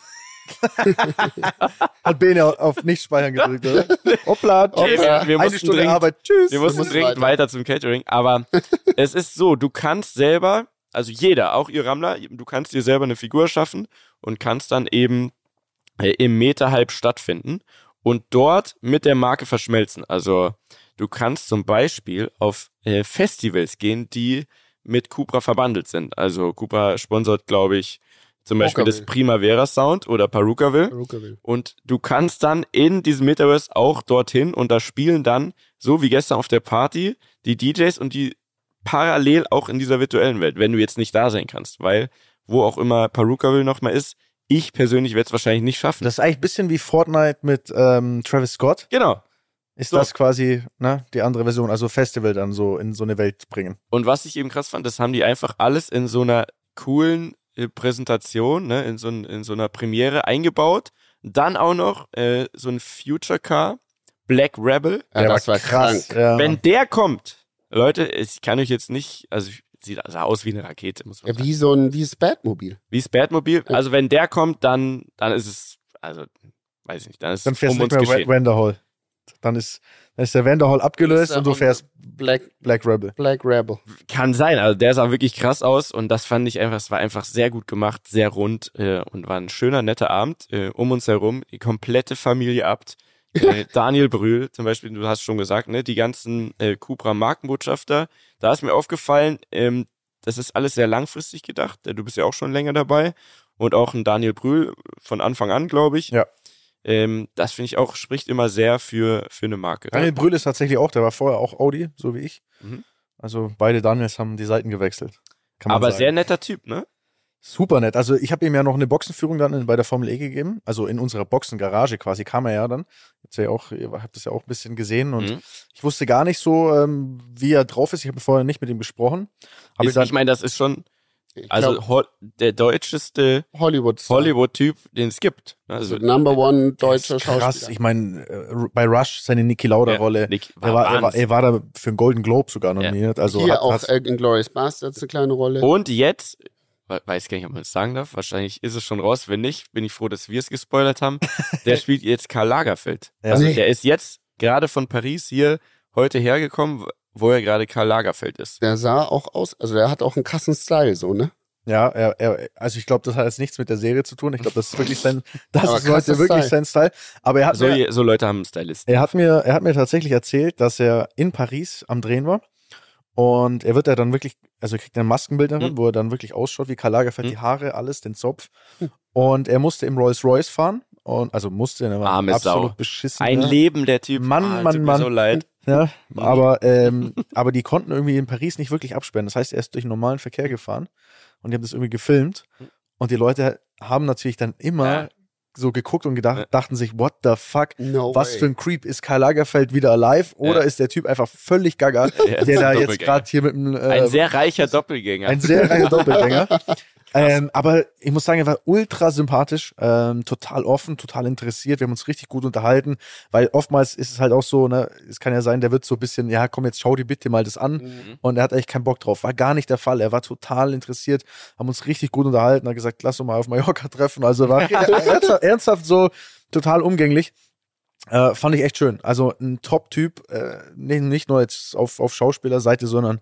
Hat Bene auf nicht speichern gedrückt, oder? Hoppla, Okay, hoppla. wir, wir Eine mussten Stunde dringend, Arbeit, tschüss. wir mussten müssen dringend weiter. weiter zum Catering, aber es ist so, du kannst selber, also jeder, auch ihr Rammler, du kannst dir selber eine Figur schaffen und kannst dann eben äh, im Meta-Hype stattfinden und dort mit der Marke verschmelzen. Also du kannst zum Beispiel auf äh, Festivals gehen, die mit Cupra verbandelt sind. Also Cupra sponsort, glaube ich, zum Beispiel das Pokaville. Primavera Sound oder Perukaville. Perukaville. Und du kannst dann in diesem Metaverse auch dorthin und da spielen dann, so wie gestern auf der Party, die DJs und die parallel auch in dieser virtuellen Welt, wenn du jetzt nicht da sein kannst, weil wo auch immer Perukaville noch mal ist, ich persönlich werde es wahrscheinlich nicht schaffen. Das ist eigentlich ein bisschen wie Fortnite mit ähm, Travis Scott. genau. Ist So. das quasi ne, die andere Version, also Festival dann so in so eine Welt bringen. Und was ich eben krass fand, das haben die einfach alles in so einer coolen Präsentation, ne, in so, ein, in so einer Premiere eingebaut. Dann auch noch äh, so ein Future Car, Black Rebel. Ja, das war krank. Ja. Wenn der kommt, Leute, ich kann euch jetzt nicht, also sieht sah aus wie eine Rakete, muss man Ja, sagen. wie so ein, wie das Batmobil. Wie das Batmobil. Also wenn der kommt, dann, dann ist es, also, weiß ich nicht, dann ist Dann es fährst um du uns nicht mehr geschehen. Dann ist, dann ist der Vanderhall abgelöst und du fährst Black, Black Rebel. Black Rebel. Kann sein, also der sah wirklich krass aus und das fand ich einfach, es war einfach sehr gut gemacht, sehr rund äh, und war ein schöner, netter Abend. Äh, um uns herum, die komplette Familie Abt. Äh, Daniel Brühl, zum Beispiel, du hast schon gesagt, ne, die ganzen äh, Cupra Markenbotschafter, da ist mir aufgefallen, ähm, das ist alles sehr langfristig gedacht. Äh, Du bist ja auch schon länger dabei und auch ein Daniel Brühl von Anfang an, glaube ich. Ja. Ähm, das finde ich auch, spricht immer sehr für, für eine Marke. Daniel Brühl ist tatsächlich auch, der war vorher auch Audi, so wie ich. Mhm. Also beide Daniels haben die Seiten gewechselt. Aber sagen. sehr netter Typ, ne? Super nett. Also ich habe ihm ja noch eine Boxenführung dann in, bei der Formel E gegeben. Also in unserer Boxengarage quasi kam er ja dann. Jetzt ja auch, ihr habt das ja auch ein bisschen gesehen und Mhm. ich wusste gar nicht so, ähm, wie er drauf ist. Ich habe vorher nicht mit ihm gesprochen. Ist, ich meine, das ist schon Ich also glaub, Hol der deutscheste Hollywood. Hollywood-Typ, den es gibt. Also Also Number One deutscher krass. Schauspieler. Ich meine, äh, bei Rush seine Niki Lauda-Rolle. Ja, er, war, er, war, er war da für einen Golden Globe sogar Ja. nominiert. Also Hier hat, auch äh, in Glorious Bastards eine kleine Rolle. Und jetzt, we- weiß gar nicht, ob man es sagen darf, wahrscheinlich ist es schon raus. Wenn nicht, bin ich froh, dass wir es gespoilert haben. Der spielt jetzt Karl Lagerfeld. Ja. Also Nee. der ist jetzt gerade von Paris hier heute hergekommen, wo er gerade Karl Lagerfeld ist. Der sah auch aus, also der hat auch einen krassen Style, so, ne? Ja, er, er, also ich glaube, das hat jetzt nichts mit der Serie zu tun. Ich glaube, das ist wirklich sein, das Aber ist heute wirklich Style. Sein Style. Aber er hat, So, mir, so Leute haben einen Stylisten. er hat mir, er hat mir tatsächlich erzählt, dass er in Paris am Drehen war. Und er wird ja dann wirklich, also er kriegt ein Maskenbild darin, Mhm. wo er dann wirklich ausschaut wie Karl Lagerfeld, Mhm. die Haare, alles, den Zopf. Und er musste im Rolls Royce fahren. Und, also musste, er war Arme absolut Sau. beschissen. Ein ne? Leben, der Typ. Mann, Ah, Mann, tut mir Mann. so leid. Ja, aber, ähm, aber die konnten irgendwie in Paris nicht wirklich absperren. Das heißt, er ist durch normalen Verkehr gefahren und die haben das irgendwie gefilmt. Und die Leute haben natürlich dann immer Ja. so geguckt und gedacht, Ja. dachten sich, what the fuck? No Was way. für ein Creep ist Karl Lagerfeld wieder alive? Oder Ja. ist der Typ einfach völlig gaga, der da ein jetzt gerade hier mit einem äh, Ein sehr reicher Doppelgänger. ein sehr reiner Doppelgänger. Ähm, aber ich muss sagen, er war ultra sympathisch, ähm, total offen, total interessiert. Wir haben uns richtig gut unterhalten, weil oftmals ist es halt auch so, ne, es kann ja sein, der wird so ein bisschen, ja, komm, jetzt schau dir bitte mal das an. Mhm. Und er hat eigentlich keinen Bock drauf. War gar nicht der Fall. Er war total interessiert, haben uns richtig gut unterhalten, hat gesagt, lass uns mal auf Mallorca treffen. Also war ernsthaft, ernsthaft so total umgänglich. Äh, fand ich echt schön. Also ein Top-Typ, äh, nicht, nicht nur jetzt auf, auf Schauspielerseite, sondern,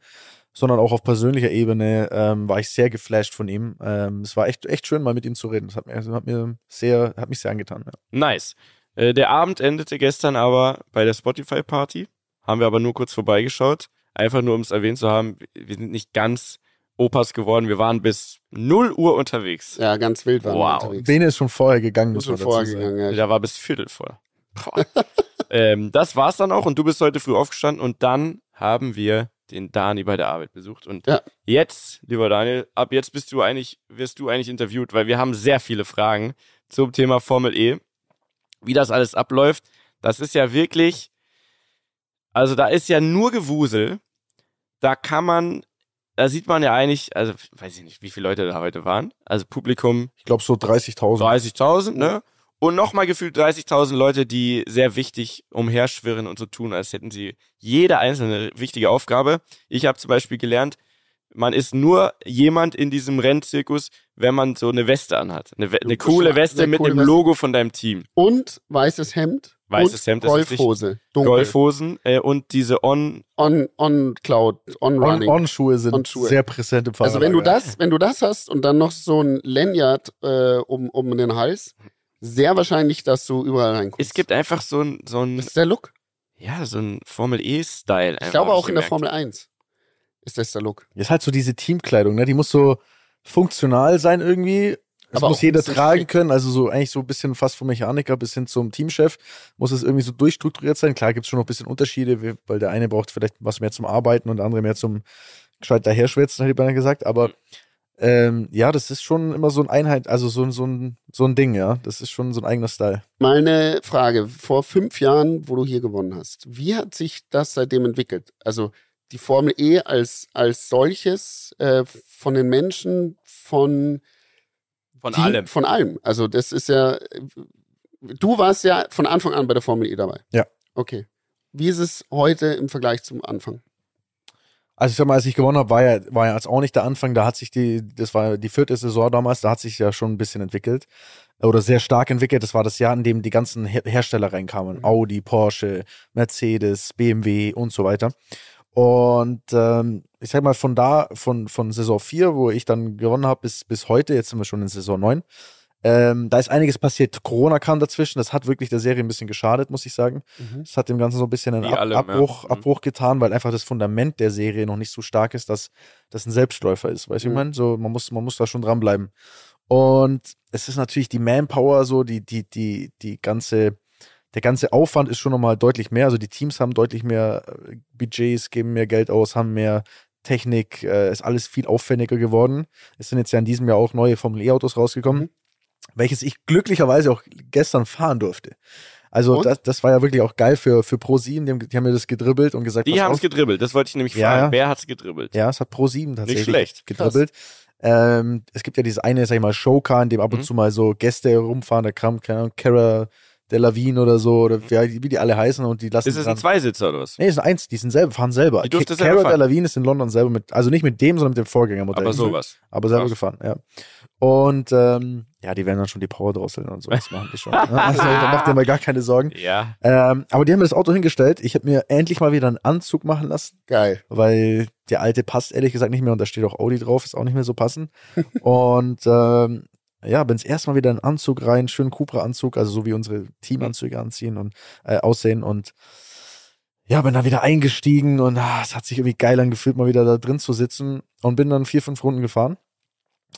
sondern auch auf persönlicher Ebene ähm, war ich sehr geflasht von ihm. Ähm, es war echt, echt schön, mal mit ihm zu reden. Das hat mir, hat mir sehr, hat mich sehr angetan. Ja. Nice. Äh, der Abend endete gestern aber bei der Spotify-Party. Haben wir aber nur kurz vorbeigeschaut. Einfach nur, um es erwähnt zu haben, wir sind nicht ganz Opas geworden. Wir waren bis 0 Uhr unterwegs. Ja, ganz wild waren wir Wow. unterwegs. Bene ist schon vorher gegangen, Ist schon vorher gegangen, ja. Da war bis Viertel voll. Boah. ähm, das war's dann auch und du bist heute früh aufgestanden und dann haben wir den Dani bei der Arbeit besucht. Und Ja. jetzt, lieber Daniel, ab jetzt bist du eigentlich, wirst du eigentlich interviewt, weil wir haben sehr viele Fragen zum Thema Formel E. Wie das alles abläuft, das ist ja wirklich, also da ist ja nur Gewusel. Da kann man, da sieht man ja eigentlich, also weiß ich nicht, wie viele Leute da heute waren. Also Publikum Ich glaube so 30.000. 30.000, ne? Und nochmal gefühlt 30.000 Leute, die sehr wichtig umherschwirren und so tun, als hätten sie jede einzelne wichtige Aufgabe. Ich habe zum Beispiel gelernt, man ist nur jemand in diesem Rennzirkus, wenn man so eine Weste anhat. Eine, eine coole Weste mit coole einem Weste. Logo von deinem Team. Und weißes Hemd. Weißes Hemd ist. Golfhose. Dunkel. Golfhosen äh, und diese On. On, on Cloud, on On- Running. On-Schuhe sind On-Schuhe. sehr präsent im Fahrrad. also wenn du das, wenn du das hast und dann noch so ein Lanyard äh, um, um den Hals, sehr wahrscheinlich, dass du überall reinkommst. Es gibt einfach so ein, so ein, das ist der Look. ja, so ein Formel E-Style. Ich glaube auch in der Formel 1 ist das der Look. ist halt so diese Teamkleidung, ne? Die muss so funktional sein irgendwie. Das Aber muss jeder tragen schick. können, also so eigentlich so ein bisschen fast vom Mechaniker bis hin zum Teamchef muss es irgendwie so durchstrukturiert sein. Klar gibt es schon noch ein bisschen Unterschiede, weil der eine braucht vielleicht was mehr zum Arbeiten und der andere mehr zum gescheit daherschwätzen, hätte ich beinahe gesagt. Aber ähm, ja, das ist schon immer so ein Einheit, also so, ein- so, ein, so ein Ding, ja. Das ist schon so ein eigener Style. Meine Frage, vor fünf Jahren, wo du hier gewonnen hast, wie hat sich das seitdem entwickelt? Also die Formel E als, als solches, äh, von den Menschen, von Von die- allem. Von allem. Also das ist ja, du warst ja von Anfang an bei der Formel E dabei. Ja. Okay. Wie ist es heute im Vergleich zum Anfang? Also ich sag mal, als ich gewonnen habe, war ja, war ja jetzt auch nicht der Anfang. Da hat sich die, das war die vierte Saison damals, da hat sich ja schon ein bisschen entwickelt. Oder sehr stark entwickelt. Das war das Jahr, in dem die ganzen Her Hersteller reinkamen. Mhm. Audi, Porsche, Mercedes, BMW und so weiter. Und ähm, ich sag mal, von da, von, von Saison 4, wo ich dann gewonnen habe, bis, bis heute, jetzt sind wir schon in Saison 9, ähm, da ist einiges passiert. Corona kam dazwischen, das hat wirklich der Serie ein bisschen geschadet, muss ich sagen. Mhm. Das hat dem Ganzen so ein bisschen einen Ab allem, ja. Abbruch, Mhm. Abbruch getan, weil einfach das Fundament der Serie noch nicht so stark ist, dass das ein Selbstläufer ist. Weißt du, Mhm. ich meine? So, man muss, man muss da schon dranbleiben. Und es ist natürlich die Manpower, so, die, die, die, die ganze, der ganze Aufwand ist schon nochmal deutlich mehr. Also die Teams haben deutlich mehr äh, Budgets, geben mehr Geld aus, haben mehr Technik, äh, ist alles viel aufwendiger geworden. Es sind jetzt ja in diesem Jahr auch neue Formel E-Autos rausgekommen, Mhm. Welches ich glücklicherweise auch gestern fahren durfte. Also das, das war ja wirklich auch geil für, für Pro7, die haben, die haben mir das gedribbelt und gesagt, Die haben es gedribbelt, das wollte ich nämlich fragen. ja. Wer hat's gedribbelt? Ja, es hat Pro7 tatsächlich schlecht. gedribbelt. Ähm, es gibt ja dieses eine, sag ich mal, Showcar, in dem ab und Mhm. zu mal so Gäste herumfahren, da kam, keine Ahnung, Cara Delevingne oder so, oder wie, wie die alle heißen und die lassen Ist es ein Zweisitzer oder was? Nee, es sind eins, die sind selber, fahren selber. Die durfte Cara fahren. Delevingne ist in London selber mit, also nicht mit dem, sondern mit dem Vorgängermodell. Aber sowas. Aber selber Krass. gefahren, ja. Und ähm, ja, die werden dann schon die Power drosseln und so, das machen die schon. ne? Also da macht ihr mal gar keine Sorgen. Ja. Ähm, aber die haben mir das Auto hingestellt. Ich habe mir endlich mal wieder einen Anzug machen lassen Geil. weil der alte passt ehrlich gesagt nicht mehr und da steht auch Audi drauf, ist auch nicht mehr so passend. und ähm, ja, bin das erste Mal wieder in einen Anzug rein, schönen Cupra-Anzug, also so wie unsere Teamanzüge anziehen und äh, aussehen und ja, bin dann wieder eingestiegen und ah, es hat sich irgendwie geil angefühlt, mal wieder da drin zu sitzen und bin dann vier, fünf Runden gefahren.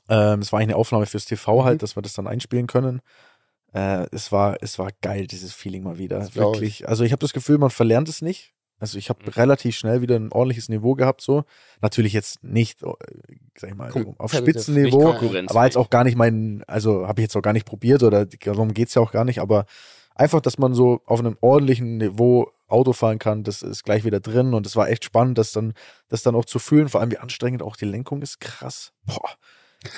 Ähm, es war eigentlich eine Aufnahme fürs TV halt, Mhm. dass wir das dann einspielen können. Äh, es war, es war geil, dieses Feeling mal wieder. Das glaub ich. Wirklich. Also ich habe das Gefühl, man verlernt es nicht. Also ich habe Mhm. relativ schnell wieder ein ordentliches Niveau gehabt, so. Natürlich jetzt nicht, äh, sag ich mal, Competitive, auf Spitzenniveau, aber jetzt auch gar nicht mein, also habe ich jetzt auch gar nicht probiert oder darum geht's ja auch gar nicht, aber einfach, dass man so auf einem ordentlichen Niveau Auto fahren kann, das ist gleich wieder drin und es war echt spannend, das dann, das dann auch zu fühlen, vor allem wie anstrengend auch die Lenkung ist, krass. Boah.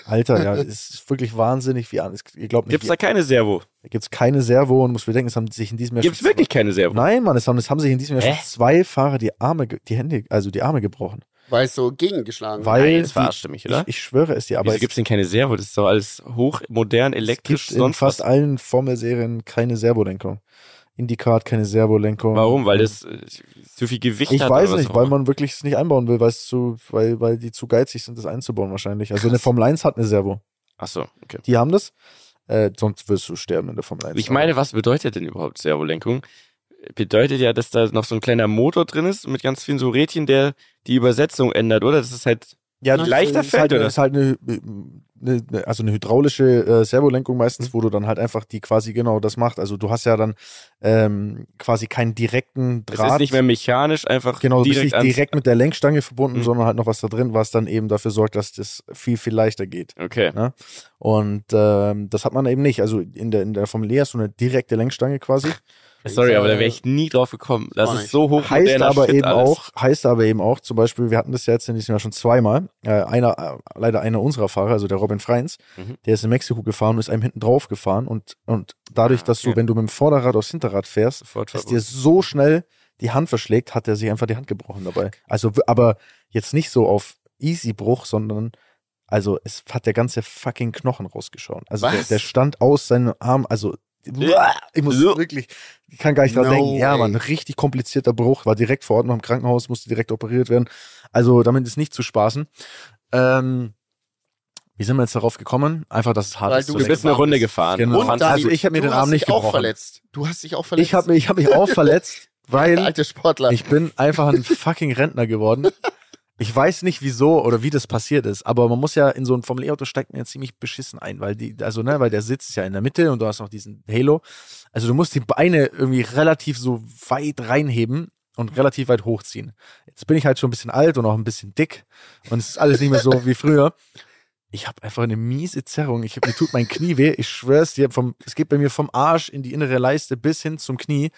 Alter, ja, es ist wirklich wahnsinnig, wie an. es- Ihr glaubt nicht, Gibt's da keine Servo? da gibt's keine Servo und muss bedenken, es haben sich in diesem Jahr Gibt's schon wirklich keine Servo? Nein, Mann, es haben, es haben sich in diesem Jahr Hä? schon zwei Fahrer die Arme, die Hände, also die Arme gebrochen. Weil es so gegengeschlagen Weil Nein, die- verarscht du mich, oder? Ich, ich schwöre es dir, aber Wieso es, gibt's denn keine Servo? Das ist doch alles hochmodern, es elektrisch, gibt in sonst fast was. allen Formelserien keine Servolenkung. IndyCar hat keine Servolenkung. Warum? Weil das äh, zu viel Gewicht Ich hat? weiß oder was nicht, weil man wirklich es nicht einbauen will, weil es zu, weil, weil die zu geizig sind, das einzubauen wahrscheinlich. Also eine Formel 1 hat eine Servo. Ach so, okay. Die haben das. Äh, sonst wirst du sterben in der Formel 1. Ich meine, was bedeutet denn überhaupt Servolenkung? Bedeutet ja, dass da noch so ein kleiner Motor drin ist mit ganz vielen so Rädchen, der die Übersetzung ändert, oder? Das ist halt ja, die leichter ist fällt, halt, oder? ist halt eine, eine, also eine hydraulische äh, Servolenkung meistens, wo du dann halt einfach die quasi genau das macht. Also du hast ja dann ähm, quasi keinen direkten Draht. ist nicht mehr mechanisch, einfach Genau, du bist direkt nicht direkt mit der Lenkstange verbunden, Mhm. sondern halt noch was da drin, was dann eben dafür sorgt, dass das viel, viel leichter geht. Okay. Und ähm, das hat man eben nicht. Also in der, in der Formel E hast du eine direkte Lenkstange quasi. Sorry, aber da wäre ich nie drauf gekommen. Das ist nicht. so hoch Heißt aber Shit eben alles. auch, heißt aber eben auch, zum Beispiel, wir hatten das ja jetzt in diesem Jahr schon zweimal. Äh, einer, äh, leider einer unserer Fahrer, also der Robin Freins, Mhm. der ist in Mexiko gefahren und ist einem hinten drauf gefahren und, und dadurch, Ah, dass du, wenn du mit dem Vorderrad aufs Hinterrad fährst, Sofort dass dir so schnell die Hand verschlägt, hat er sich einfach die Hand gebrochen dabei. Also, aber jetzt nicht so auf Easy-Bruch, sondern also es hat der ganze fucking Knochen rausgeschaut. Also der, der stand aus seinem Arm, also ich muss wirklich, ich kann gar nicht dran No denken. Ja. Mann, richtig komplizierter Bruch, war direkt vor Ort noch im Krankenhaus, musste direkt operiert werden. Also damit ist nicht zu spaßen. Ähm, wie sind wir jetzt darauf gekommen? Einfach, dass es hart Weil ist. du bist eine Runde gefahren. Genau. Du Und dann- also ich habe mir den Arm hast nicht dich auch gebrochen. verletzt. Du hast dich auch verletzt. Ich habe mich, ich hab mich auch verletzt, weil Alte Sportler. ich bin einfach ein fucking Rentner geworden. Ich weiß nicht wieso oder wie das passiert ist, aber man muss ja in so ein Formel E-Auto steigt man ja ziemlich beschissen ein, weil die, also ne, weil der Sitz ist ja in der Mitte und du hast noch diesen Halo. Also du musst die Beine irgendwie relativ so weit reinheben und relativ weit hochziehen. Jetzt bin ich halt schon ein bisschen alt und auch ein bisschen dick und es ist alles nicht mehr so wie früher. Ich habe einfach eine miese Zerrung. Ich, mir tut mein Knie weh. Ich schwör's dir, vom, es geht bei mir vom Arsch in die innere Leiste bis hin zum Knie.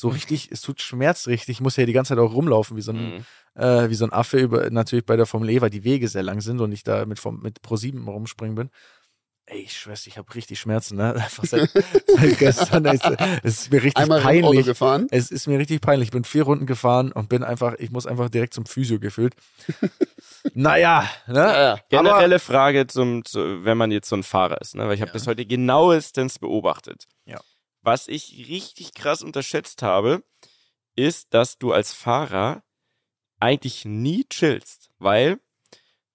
So richtig, es tut Schmerz richtig. Ich muss ja die ganze Zeit auch rumlaufen wie so ein, Mhm. äh, wie so ein Affe über, natürlich bei der Formel E, weil die Wege sehr lang sind und ich da mit, mit Pro 7 rumspringen bin. ey, ich schwör's, ich habe richtig Schmerzen, ne? Einfach seit, seit gestern. Es, es ist mir richtig Einmal Auto peinlich. gefahren. Es ist mir richtig peinlich. Ich bin vier Runden gefahren und bin einfach, ich muss einfach direkt zum Physio gefühlt. naja, ne? Ja, Generelle Frage zum, zu, wenn man jetzt so ein Fahrer ist, ne? weil ich habe Ja. das heute genauestens beobachtet. Ja. Was ich richtig krass unterschätzt habe, ist, dass du als Fahrer eigentlich nie chillst, weil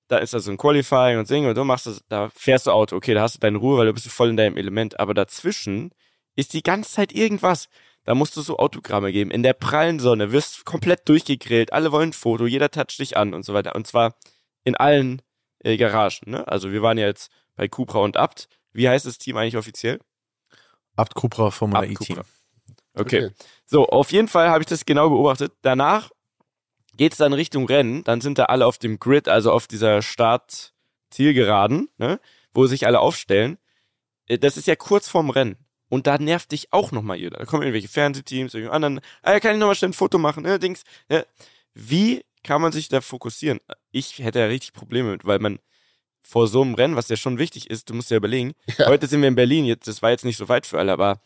da ist also ein Qualifying und Singen und du machst das, da fährst du Auto, okay, da hast du deine Ruhe, weil du bist voll in deinem Element, aber dazwischen ist die ganze Zeit irgendwas. Da musst du so Autogramme geben. In der prallen Sonne wirst komplett durchgegrillt, alle wollen ein Foto, jeder toucht dich an und so weiter. Und zwar in allen äh, Garagen. Ne? Also wir waren ja jetzt bei Cupra und Abt. Wie heißt das Team eigentlich offiziell? Abt Cupra Formula Abt E-Team. Cupra. Okay. So, auf jeden Fall habe ich das genau beobachtet. Danach geht's dann Richtung Rennen. Dann sind da alle auf dem Grid, also auf dieser Start-Zielgeraden, ne? wo sich alle aufstellen. Äh, Das ist ja kurz vorm Rennen. Und da nervt dich auch nochmal jeder. Da kommen irgendwelche Fernsehteams, irgendwelche anderen. Ah, ja, kann ich nochmal schnell ein Foto machen? Ne, Dings. Ja. Wie kann man sich da fokussieren? Ich hätte ja richtig Probleme mit, weil man vor so einem Rennen, was ja schon wichtig ist, du musst ja überlegen, Ja. heute sind wir in Berlin, jetzt, das war jetzt nicht so weit für alle, aber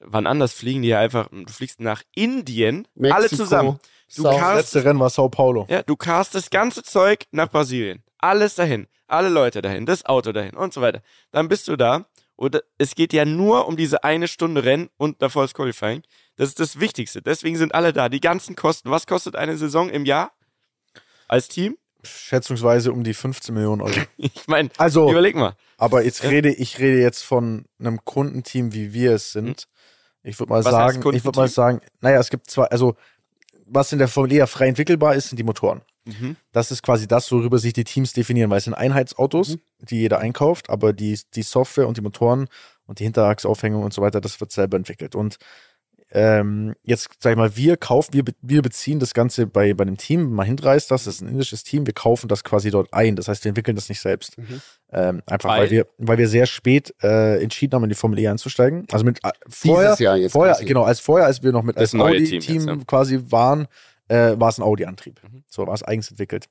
wann anders fliegen die ja einfach, du fliegst nach Indien, alle Mexiko, zusammen. Du South- kannst- Letzte Rennen war Sao Paulo. Ja, du cast das ganze Zeug nach Brasilien. Alles dahin. Alle Leute dahin. Das Auto dahin und so weiter. Dann bist du da. Und es geht ja nur um diese eine Stunde Rennen und davor das Qualifying. Das ist das Wichtigste. Deswegen sind alle da. Die ganzen Kosten. Was kostet eine Saison im Jahr? Als Team? Schätzungsweise um die 15 Millionen Euro. Ich meine, Also, überleg mal. aber jetzt rede ich rede jetzt von einem Kundenteam, wie wir es sind. Ich würde mal Was sagen, ich würde mal sagen, naja, es gibt zwei, also was in der Formel E ja frei entwickelbar ist, sind die Motoren. Mhm. Das ist quasi das, worüber sich die Teams definieren, weil es sind Einheitsautos, Mhm. die jeder einkauft, aber die, die Software und die Motoren und die Hinterachsaufhängung und so weiter, das wird selber entwickelt. Und ähm, jetzt sag ich mal, wir kaufen, wir, wir beziehen das Ganze bei, bei einem Team, Mahindra ist das, das ist ein indisches Team, wir kaufen das quasi dort ein. Das heißt, wir entwickeln das nicht selbst. Mhm. Ähm, einfach Weil? weil wir, weil wir sehr spät äh, entschieden haben, in die Formel E einzusteigen. Also mit äh, vorher, vorher, quasi. genau, als vorher, als wir noch mit Das als Team Audi-Team jetzt, ja. quasi waren, äh, war es ein Audi-Antrieb. Mhm. So war es eigens entwickelt.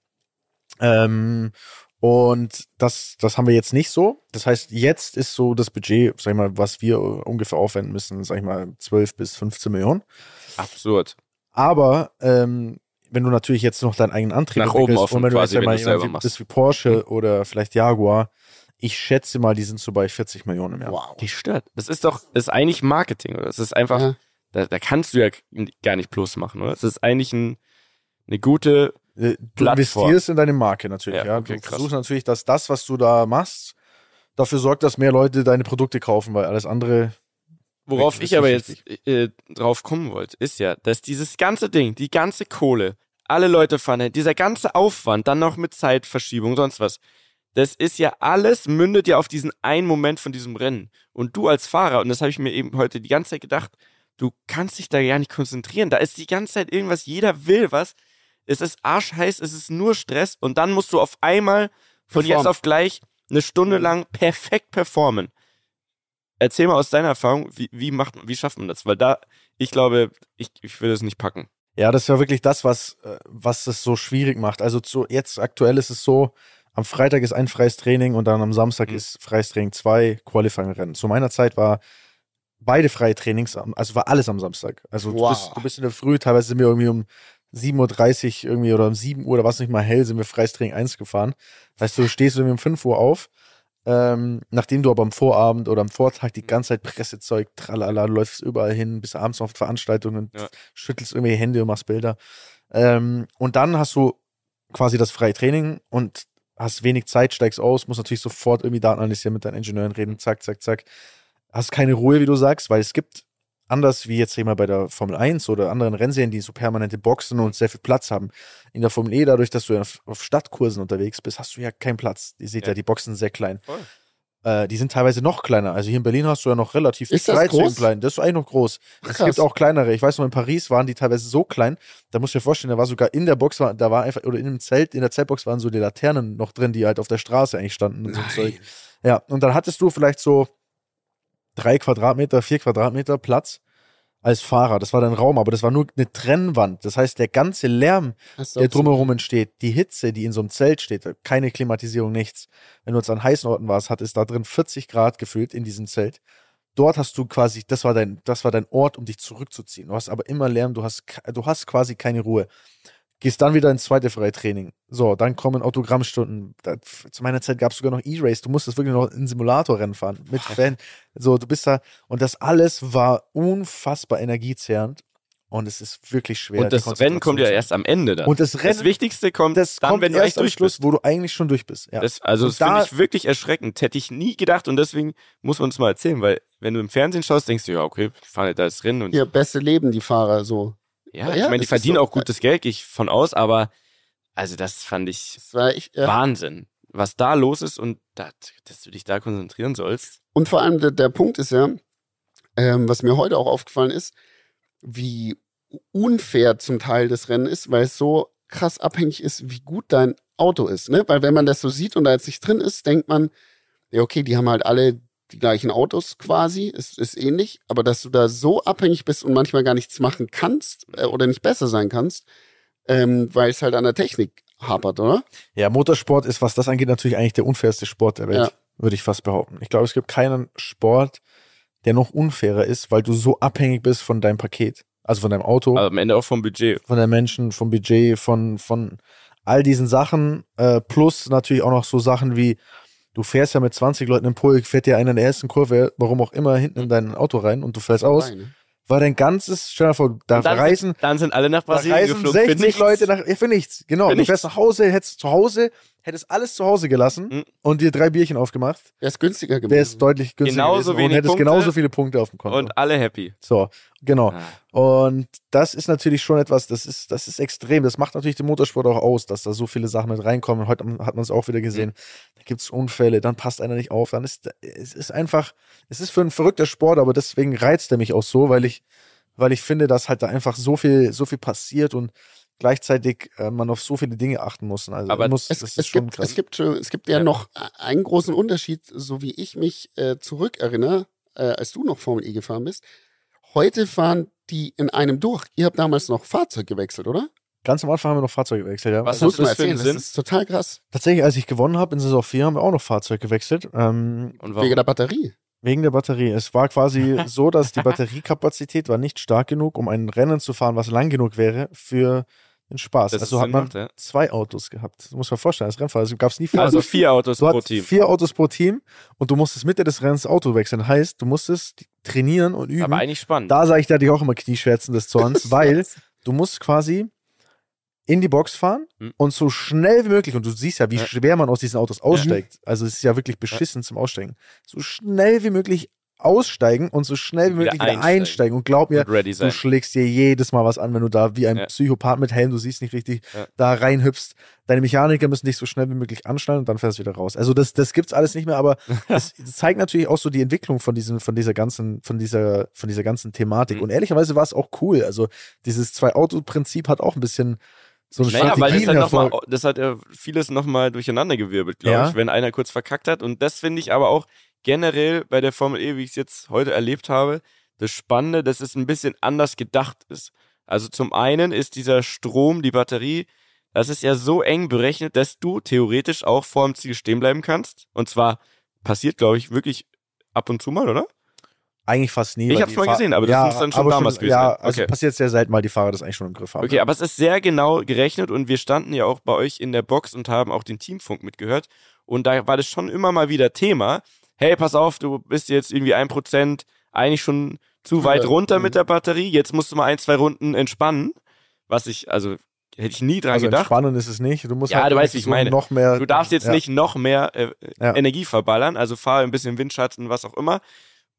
Ähm, und das, das haben wir jetzt nicht so. Das heißt, jetzt ist so das Budget, sag ich mal, was wir ungefähr aufwenden müssen, sag ich mal, 12 bis 15 Millionen. Absurd. Aber ähm, wenn du natürlich jetzt noch deinen eigenen Antrieb Nach oben offen und wenn du quasi, jetzt mal jemand bist wie Porsche oder vielleicht Jaguar, ich schätze mal, die sind so bei 40 Millionen im Jahr. Wow. Die stört. Das ist doch, das ist eigentlich Marketing, oder? Das ist einfach, Ja. da, da kannst du ja gar nicht plus machen, oder? Das ist eigentlich ein, eine gute, Du Plattform. investierst in deine Marke natürlich, Ja, ja. okay, du krass. versuchst natürlich, dass das, was du da machst, dafür sorgt, dass mehr Leute deine Produkte kaufen, weil alles andere. Worauf ich aber jetzt äh, drauf kommen wollte, ist ja, dass dieses ganze Ding, die ganze Kohle, alle Leute fahren, dieser ganze Aufwand, dann noch mit Zeitverschiebung, sonst was, das ist ja alles, mündet ja auf diesen einen Moment von diesem Rennen. Und du als Fahrer, und das habe ich mir eben heute die ganze Zeit gedacht, du kannst dich da gar nicht konzentrieren. Da ist die ganze Zeit irgendwas, jeder will was. Es ist arschheiß, es ist nur Stress und dann musst du auf einmal von Performen. jetzt auf gleich eine Stunde lang perfekt performen. Erzähl mal aus deiner Erfahrung, wie, wie macht wie schafft man das? Weil da, ich glaube, ich, ich würde es nicht packen. Ja, das ist ja wirklich das, was, äh, was es so schwierig macht. Also zu, jetzt aktuell ist es so, am Freitag ist ein freies Training und dann am Samstag Mhm. ist freies Training zwei Qualifying-Rennen. Zu meiner Zeit war beide freie Trainings, also war alles am Samstag. Also du, Wow. bist, du bist in der Früh, teilweise sind wir irgendwie um 7.30 Uhr irgendwie oder um 7 Uhr oder was nicht mal hell, sind wir freies Training 1 gefahren. Weißt du, du stehst irgendwie um 5 Uhr auf, ähm, nachdem du aber am Vorabend oder am Vortag die ganze Zeit Pressezeug, tralala, du läufst überall hin, bis abends auf Veranstaltungen und Ja. schüttelst irgendwie Hände und machst Bilder. Ähm, und dann hast du quasi das freie Training und hast wenig Zeit, steigst aus, musst natürlich sofort irgendwie Daten analysieren, mit deinen Ingenieuren reden, zack, zack, zack. Hast keine Ruhe, wie du sagst, weil es gibt anders wie jetzt mal bei der Formel 1 oder anderen Rennserien, die so permanente Boxen und sehr viel Platz haben. In der Formel E, dadurch, dass du auf, auf Stadtkursen unterwegs bist, hast du ja keinen Platz. Ihr seht ja, Ja. die Boxen sind sehr klein. Voll. Äh, die sind teilweise noch kleiner. Also hier in Berlin hast du ja noch relativ Ist das groß? klein. Das ist eigentlich noch groß. Es Krass. gibt auch kleinere. Ich weiß noch, in Paris waren die teilweise so klein, da musst du dir vorstellen, da war sogar in der Box, war- da war einfach, oder in dem Zelt, in der Zeltbox waren so die Laternen noch drin, die halt auf der Straße eigentlich standen und so ein Zeug. Ja, und dann hattest du vielleicht so drei Quadratmeter, vier Quadratmeter Platz. als Fahrer. Das war dein Raum, aber das war nur eine Trennwand. Das heißt, der ganze Lärm, der drumherum entsteht, die Hitze, die in so einem Zelt steht, keine Klimatisierung, nichts. Wenn du jetzt an heißen Orten warst, hat es da drin 40 Grad gefühlt in diesem Zelt. Dort hast du quasi, das war dein, das war dein Ort, um dich zurückzuziehen. Du hast aber immer Lärm, du hast, du hast quasi keine Ruhe. Gehst dann wieder ins zweite Freitraining. So, dann kommen Autogrammstunden. Da, zu meiner Zeit gab es sogar noch E-Race. Du musstest wirklich noch in Simulatorrennen fahren. Mit Fan. So, du bist da. Und das alles war unfassbar energiezehrend. Und es ist wirklich schwer. Und das Rennen kommt ja erst am Ende dann. Und das das Rennen, Wichtigste kommt das dann, kommt wenn du am durch Schluss, bist. wo du eigentlich schon durch bist. Ja. Das, also Und das finde da- ich wirklich erschreckend. Hätte ich nie gedacht und deswegen muss man es mal erzählen, weil wenn du im Fernsehen schaust, denkst du, ja, okay, ich fahre da das Rennen und Hier, beste Leben, die Fahrer, so. Ja, Ja, ich meine, die verdienen so. auch gutes Geld, gehe ich von aus, aber also das fand ich Das war echt, ja. Wahnsinn, was da los ist und dat, dass du dich da konzentrieren sollst. Und vor allem der, der Punkt ist ja, ähm, was mir heute auch aufgefallen ist, wie unfair zum Teil das Rennen ist, weil es so krass abhängig ist, wie gut dein Auto ist. Ne? Weil wenn man das so sieht und da jetzt nicht drin ist, denkt man, ja okay, die haben halt alle die gleichen Autos quasi, ist, ist ähnlich, aber dass du da so abhängig bist und manchmal gar nichts machen kannst äh, oder nicht besser sein kannst, ähm, weil es halt an der Technik hapert, oder? Ja, Motorsport ist, was das angeht, natürlich eigentlich der unfairste Sport der Welt, Ja. würde ich fast behaupten. Ich glaube, es gibt keinen Sport, der noch unfairer ist, weil du so abhängig bist von deinem Paket. Also von deinem Auto, Aber am Ende auch vom Budget. von den Menschen, vom Budget, von, von all diesen Sachen, äh, plus natürlich auch noch so Sachen wie, du fährst ja mit 20 Leuten im Pulk, fährt dir einer in der ersten Kurve, warum auch immer, hinten in dein Auto rein und du fällst aus, Nein, ne? weil dein ganzes, stell dir vor, da dann, reisen, sind, dann sind alle nach da Brasilien reisen geflogen. für 60 nichts. Leute nach, ja, für nichts, genau. Für du fährst nach Hause, hättest zu Hause, hättest alles zu Hause gelassen Mhm. und dir drei Bierchen aufgemacht, Wäre es günstiger gewesen. wäre es deutlich günstiger Genauso gewesen wenig und hättest Punkte genauso viele Punkte auf dem Konto. Und alle happy. so, genau. Ah. Und das ist natürlich schon etwas, das ist, das ist extrem. Das macht natürlich den Motorsport auch aus, dass da so viele Sachen mit reinkommen. Heute hat man es auch wieder gesehen. Da gibt es Unfälle, dann passt einer nicht auf. Dann ist es ist einfach, es ist für ein verrückter Sport, aber deswegen reizt er mich auch so, weil ich, weil ich finde, dass halt da einfach so viel, so viel passiert und gleichzeitig äh, man auf so viele Dinge achten muss. Also Aber muss, Es, das ist es, schon gibt, krass. es, gibt, es gibt ja, Ja. noch einen großen Unterschied, so wie ich mich äh, zurückerinnere, äh, als du noch Formel E gefahren bist. Heute fahren die in einem durch. Ihr habt damals noch Fahrzeug gewechselt, oder? Ganz am Anfang haben wir noch Fahrzeug gewechselt. Ja. Was Das muss hast man das für einen erzählen. Sinn? Das ist total krass. Tatsächlich, als ich gewonnen habe in Saison 4, haben wir auch noch Fahrzeug gewechselt. Ähm, Und Wegen der Batterie. Wegen der Batterie. Es war quasi so, dass die Batteriekapazität war nicht stark genug, um ein Rennen zu fahren, was lang genug wäre für den Spaß. Das also hat man macht, ja. zwei Autos gehabt. Du musst dir vorstellen, als Rennfahrer also gab es nie vier Also Autos. vier Autos Du pro Team. vier Autos pro Team und du musstest Mitte des Rennens Auto wechseln. Heißt, du musstest trainieren und üben. Aber eigentlich spannend. da sage ich, da ich auch immer Knieschwärzen des Zorns, weil du musst quasi in die Box fahren Hm. und so schnell wie möglich, und du siehst ja, wie Ja. schwer man aus diesen Autos aussteigt. Also es ist ja wirklich beschissen zum Aussteigen. So schnell wie möglich aussteigen und so schnell wie Wieder möglich wieder einsteigen. einsteigen. Und glaub mir, und du schlägst dir jedes Mal was an, wenn du da wie ein Ja. Psychopath mit Helm, du siehst nicht richtig, Ja. da reinhüpfst. Deine Mechaniker müssen dich so schnell wie möglich anschnallen und dann fährst du wieder raus. Also das, das gibt's alles nicht mehr, aber das zeigt natürlich auch so die Entwicklung von diesem, von dieser ganzen, von dieser, von dieser ganzen Thematik. Mhm. Und ehrlicherweise war es auch cool. Also dieses Zwei-Auto-Prinzip hat auch ein bisschen so eine Naja, weil das hat, noch mal, das hat ja vieles nochmal durcheinandergewirbelt, glaube Ja. ich, wenn einer kurz verkackt hat. Und das finde ich aber auch generell bei der Formel E, wie ich es jetzt heute erlebt habe, das Spannende, dass es ein bisschen anders gedacht ist. Also zum einen ist dieser Strom, die Batterie, das ist ja so eng berechnet, dass du theoretisch auch vor dem Ziel stehen bleiben kannst. Und zwar passiert, glaube ich, wirklich ab und zu mal, oder? Eigentlich fast nie. Ich hab's die mal Fahr- gesehen, aber das ja, muss dann schon damals gewesen Ja, also Okay. passiert sehr selten, weil die Fahrer das eigentlich schon im Griff haben. Okay, aber es ist sehr genau gerechnet und wir standen ja auch bei euch in der Box und haben auch den Teamfunk mitgehört. Und da war das schon immer mal wieder Thema. Hey, pass auf, du bist jetzt irgendwie ein Prozent eigentlich schon zu weit runter mhm. mit der Batterie. Jetzt musst du mal ein, zwei Runden entspannen. Was ich, also hätte ich nie dran also gedacht. entspannend ist es nicht. Du musst Ja, halt du weißt, wie ich meine. noch mehr. Du darfst jetzt ja. nicht noch mehr äh, Ja. Energie verballern, also fahr ein bisschen Windschatten, was auch immer.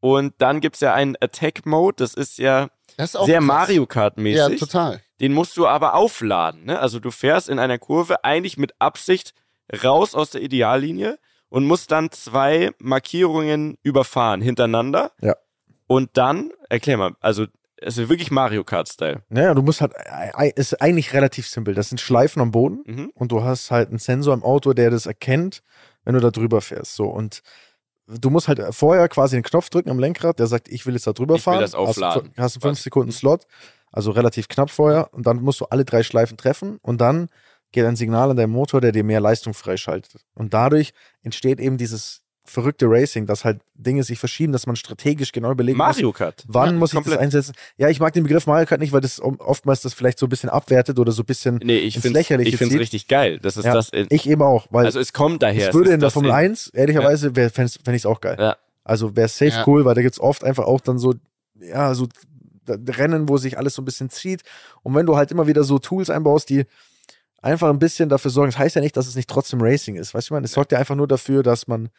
Und dann gibt's ja einen Attack-Mode, das ist ja Das ist auch sehr krass. Mario Ja, Kart-mäßig. total. den musst du aber aufladen. Ne? Also du fährst in einer Kurve eigentlich mit Absicht raus aus der Ideallinie und musst dann zwei Markierungen überfahren hintereinander. Ja. Und dann, erklär mal, also es ist wirklich Mario Kart-Style. Naja, du musst halt, äh, ist eigentlich relativ simpel. Das sind Schleifen am Boden Mhm. und du hast halt einen Sensor im Auto, der das erkennt, wenn du da drüber fährst. So und du musst halt vorher quasi den Knopf drücken am Lenkrad, der sagt, ich will jetzt da drüber Ich will fahren. das aufladen. Hast, hast du fünf Was? Sekunden Slot, also relativ knapp vorher, und dann musst du alle drei Schleifen treffen und dann geht ein Signal an deinen Motor, der dir mehr Leistung freischaltet. Und dadurch entsteht eben dieses verrückte Racing, dass halt Dinge sich verschieben, dass man strategisch genau überlegen muss, Mario Kart. wann Ja, muss ich komplett. das einsetzen. Ja, ich mag den Begriff Mario Kart nicht, weil das oftmals das vielleicht so ein bisschen abwertet oder so ein bisschen Nee, ich ins finde Lächerliche ich find's zieht. richtig geil. Das ist Ja, das. In, ich eben auch, weil also es kommt daher. es würde in der Formel in- 1, ehrlicherweise, wär- fände ich es auch geil. Ja. Also wäre safe Ja. cool, weil da gibt's oft einfach auch dann so, ja, so Rennen, wo sich alles so ein bisschen zieht. Und wenn du halt immer wieder so Tools einbaust, die einfach ein bisschen dafür sorgen, das heißt ja nicht, dass es nicht trotzdem Racing ist. Weißt du, man, es sorgt ja einfach nur dafür, dass man,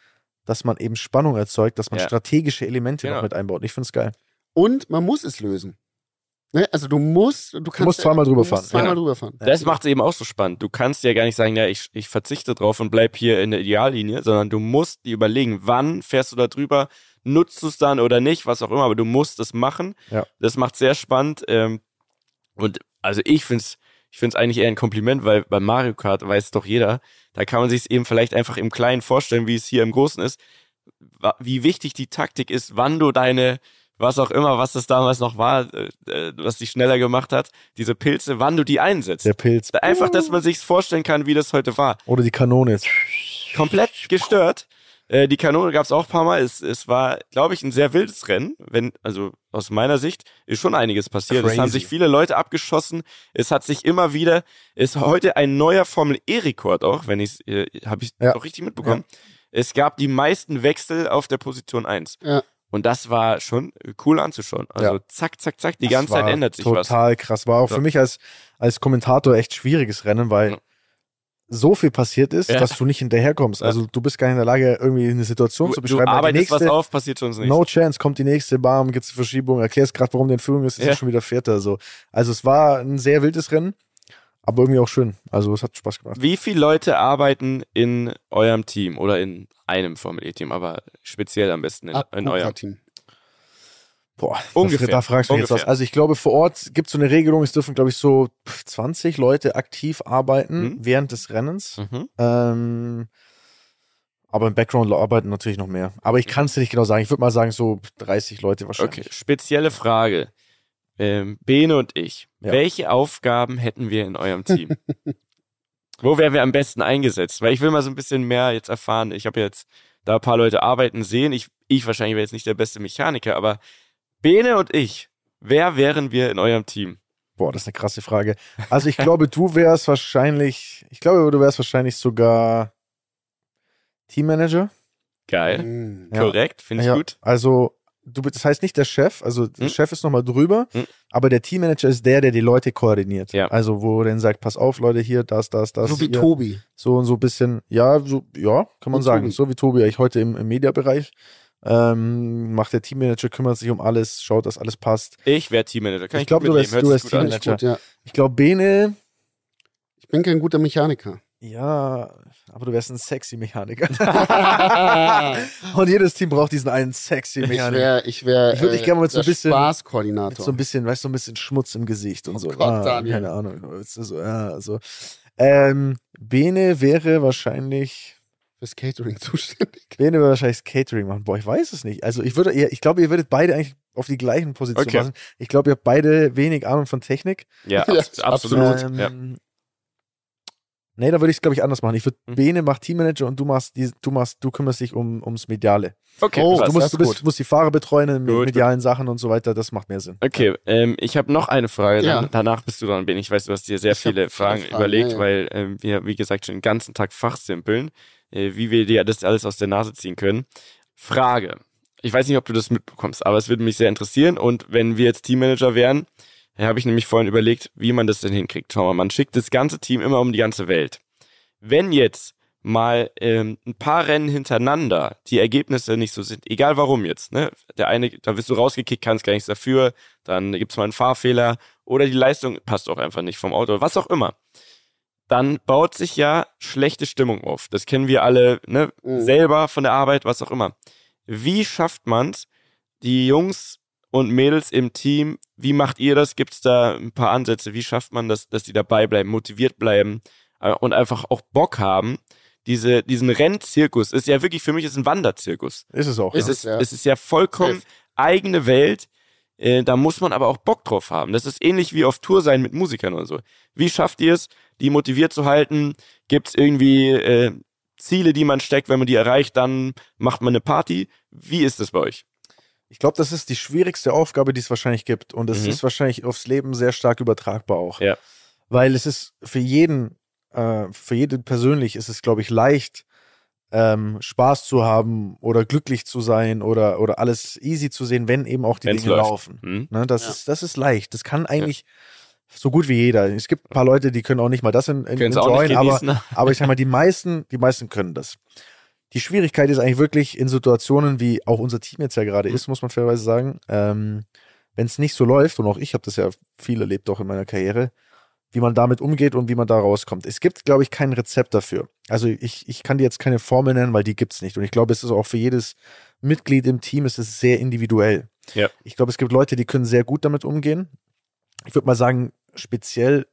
dass man eben Spannung erzeugt, dass man Ja. strategische Elemente Genau. noch mit einbaut. Ich find's geil. Und man muss es lösen. Ne? Also du musst, du kannst musst zweimal drüber du fahren. Zweimal Ja. drüber fahren. Das macht es eben auch so spannend. Du kannst ja gar nicht sagen, ja, ich, ich verzichte drauf und bleib hier in der Ideallinie, sondern du musst dir überlegen, wann fährst du da drüber, nutzt du es dann oder nicht, was auch immer, aber du musst es machen. Ja. Das macht sehr spannend. Ähm, und also ich finde es ich find's eigentlich eher ein Kompliment, weil bei Mario Kart weiß doch jeder, da kann man sich es eben vielleicht einfach im Kleinen vorstellen, wie es hier im Großen ist, wie wichtig die Taktik ist, wann du deine, was auch immer, was das damals noch war, äh, äh, was dich schneller gemacht hat, diese Pilze, wann du die einsetzt. Der Pilz. Einfach, dass man sich vorstellen kann, wie das heute war. Oder die Kanone. Komplett gestört. Äh, die Kanone gab es auch ein paar Mal. Es, es war, glaube ich, ein sehr wildes Rennen. Wenn, also aus meiner Sicht ist schon einiges passiert. Es Crazy. haben sich viele Leute abgeschossen. Es hat sich immer wieder, ist heute ein neuer Formel E-Rekord auch, wenn ich äh, habe ich Ja. auch richtig mitbekommen. Es gab die meisten Wechsel auf der Position 1. Ja. Und das war schon cool anzuschauen. Also Ja. zack, zack, zack, die Das ganze Zeit ändert sich was. Total krass. War auch Ja. für mich als, als Kommentator echt schwieriges Rennen, weil Ja. So viel passiert ist, Ja. dass du nicht hinterherkommst. Ja. Also du bist gar nicht in der Lage, irgendwie eine Situation Du, zu beschreiben. die arbeitest was nächste, auf, passiert schon nicht. No chance, kommt die nächste, bam, gibt's eine Verschiebung, erklärst gerade, warum der in Führung ist, ist Ja. ja. schon wieder Vierter. So. Also es war ein sehr wildes Rennen, aber irgendwie auch schön. Also es hat Spaß gemacht. Wie viele Leute arbeiten in eurem Team oder in einem Formel E-Team, aber speziell am besten in, Ab in eurem? Team. Boah, Ungefähr. Da, da fragst du mich jetzt Ungefähr. was. Also ich glaube, vor Ort gibt es so eine Regelung, es dürfen, glaube ich, so 20 Leute aktiv arbeiten Mhm. während des Rennens. Mhm. Ähm, aber im Background arbeiten natürlich noch mehr. Aber ich kann es dir nicht genau sagen. Ich würde mal sagen, so 30 Leute Okay, wahrscheinlich. spezielle Frage. Ähm, Bene und ich, Ja. welche Aufgaben hätten wir in eurem Team? Wo wären wir am besten eingesetzt? Weil ich will mal so ein bisschen mehr jetzt erfahren. Ich habe jetzt da ein paar Leute arbeiten sehen. Ich, ich wahrscheinlich wäre jetzt nicht der beste Mechaniker, aber Bene und ich, wer wären wir in eurem Team? Boah, das ist eine krasse Frage. Also ich glaube, du wärst wahrscheinlich, ich glaube, du wärst wahrscheinlich sogar Teammanager. Geil, Mhm. Ja. korrekt, finde ich Ja, gut. Also, du, bist- das heißt nicht der Chef, also der Hm. Chef ist nochmal drüber, Hm. aber der Teammanager ist der, der die Leute koordiniert. Ja. Also, wo er dann sagt, pass auf, Leute, hier, das, das, das. So wie hier. Tobi. So und so ein bisschen, ja, so, ja, kann man Wie sagen. Tobi. So wie Tobi eigentlich heute im, im Mediabereich. Ähm, macht der Teammanager, kümmert sich um alles, schaut, dass alles passt. Ich wäre Teammanager. Kann Ich ich, glaub, gut du wärst- du wärst. Teammanager. Gut, ja. Ich glaube, Bene, Ich bin kein guter Mechaniker. ja, aber du wärst ein sexy Mechaniker. und jedes Team braucht diesen einen sexy Ich Mechaniker. wäre, ich wäre, Ich würd dich gerne mal so ein bisschen- Mit Spaßkoordinator. so ein bisschen, weißt du, so ein bisschen Schmutz im Gesicht und Oh so. Gott, ah, Daniel. keine Ahnung. So, ja, so. Ähm, Bene wäre wahrscheinlich. Fürs Catering zuständig. Bene würde wahrscheinlich das Catering machen. Boah, ich weiß es nicht. Also ich würde, ich glaube, ihr würdet beide eigentlich auf die gleichen Positionen Okay. passen. Ich glaube, ihr habt beide wenig Ahnung von Technik. Ja, Ja, abs absolut. Ähm, Ja. Nee, da würde ich es, glaube ich, anders machen. Ich würde Mhm. Bene macht Teammanager und du machst die, du machst, du kümmerst dich um, ums Mediale. Okay, Oh, du musst, du bist, gut. musst die Fahrer betreuen in Gut, medialen Sachen und so weiter. Das macht mehr Sinn. Okay, ähm, ich habe noch eine Frage. Ja. Dann, danach bist du dran, Ben. Ich weiß, du hast dir sehr Ich viele Fragen, Fragen, überlegt, ja, ja. weil ähm, wir, wie gesagt, schon den ganzen Tag fachsimpeln, wie wir dir das alles aus der Nase ziehen können. Frage. Ich weiß nicht, ob du das mitbekommst, aber es würde mich sehr interessieren. Und wenn wir jetzt Teammanager wären, äh, habe ich nämlich vorhin überlegt, wie man das denn hinkriegt. Schau mal, man schickt das ganze Team immer um die ganze Welt. Wenn jetzt mal ähm, ein paar Rennen hintereinander die Ergebnisse nicht so sind, egal warum jetzt, ne? Der eine, da wirst du rausgekickt, kannst gar nichts dafür, dann gibt's mal einen Fahrfehler oder die Leistung passt auch einfach nicht vom Auto, was auch immer. Dann baut sich ja schlechte Stimmung auf. Das kennen wir alle, ne? Mhm. Selber von der Arbeit, was auch immer. Wie schafft man's, die Jungs und Mädels im Team, wie macht ihr das? Gibt's da ein paar Ansätze? Wie schafft man das, dass die dabei bleiben, motiviert bleiben äh, und einfach auch Bock haben, diese, diesen Rennzirkus ist ja wirklich für mich ist ein Wanderzirkus. Ist es auch. Es, ja. ist, ja. es ist ja vollkommen eigene Welt. Äh, da muss man aber auch Bock drauf haben. Das ist ähnlich wie auf Tour sein mit Musikern oder so. Wie schafft ihr es, die motiviert zu halten? Gibt es irgendwie äh, Ziele, die man steckt? Wenn man die erreicht, dann macht man eine Party. Wie ist das bei euch? Ich glaube, das ist die schwierigste Aufgabe, die es wahrscheinlich gibt. Und es Mhm. ist wahrscheinlich aufs Leben sehr stark übertragbar auch. Ja. Weil es ist für jeden, äh, für jeden persönlich ist es, glaube ich, leicht, ähm, Spaß zu haben oder glücklich zu sein oder, oder alles easy zu sehen, wenn eben auch die Wenn's Dinge läuft. laufen. Hm? Ne, das, Ja. ist, das ist leicht. Das kann eigentlich so gut wie jeder. Es gibt ein paar Leute, die können auch nicht mal das in, in, enjoyen, aber genießen. aber ich sag mal, die meisten, die meisten können das. Die Schwierigkeit ist eigentlich wirklich in Situationen, wie auch unser Team jetzt ja gerade ist, muss man fairerweise sagen, ähm, wenn es nicht so läuft, und auch ich habe das ja viel erlebt, auch in meiner Karriere, wie man damit umgeht und wie man da rauskommt. Es gibt, glaube ich, kein Rezept dafür. Also ich, ich kann dir jetzt keine Formel nennen, weil die gibt's nicht. Und ich glaube, es ist auch für jedes Mitglied im Team ist es sehr individuell. Ja. Ich glaube, es gibt Leute, die können sehr gut damit umgehen. Ich würde mal sagen, speziell,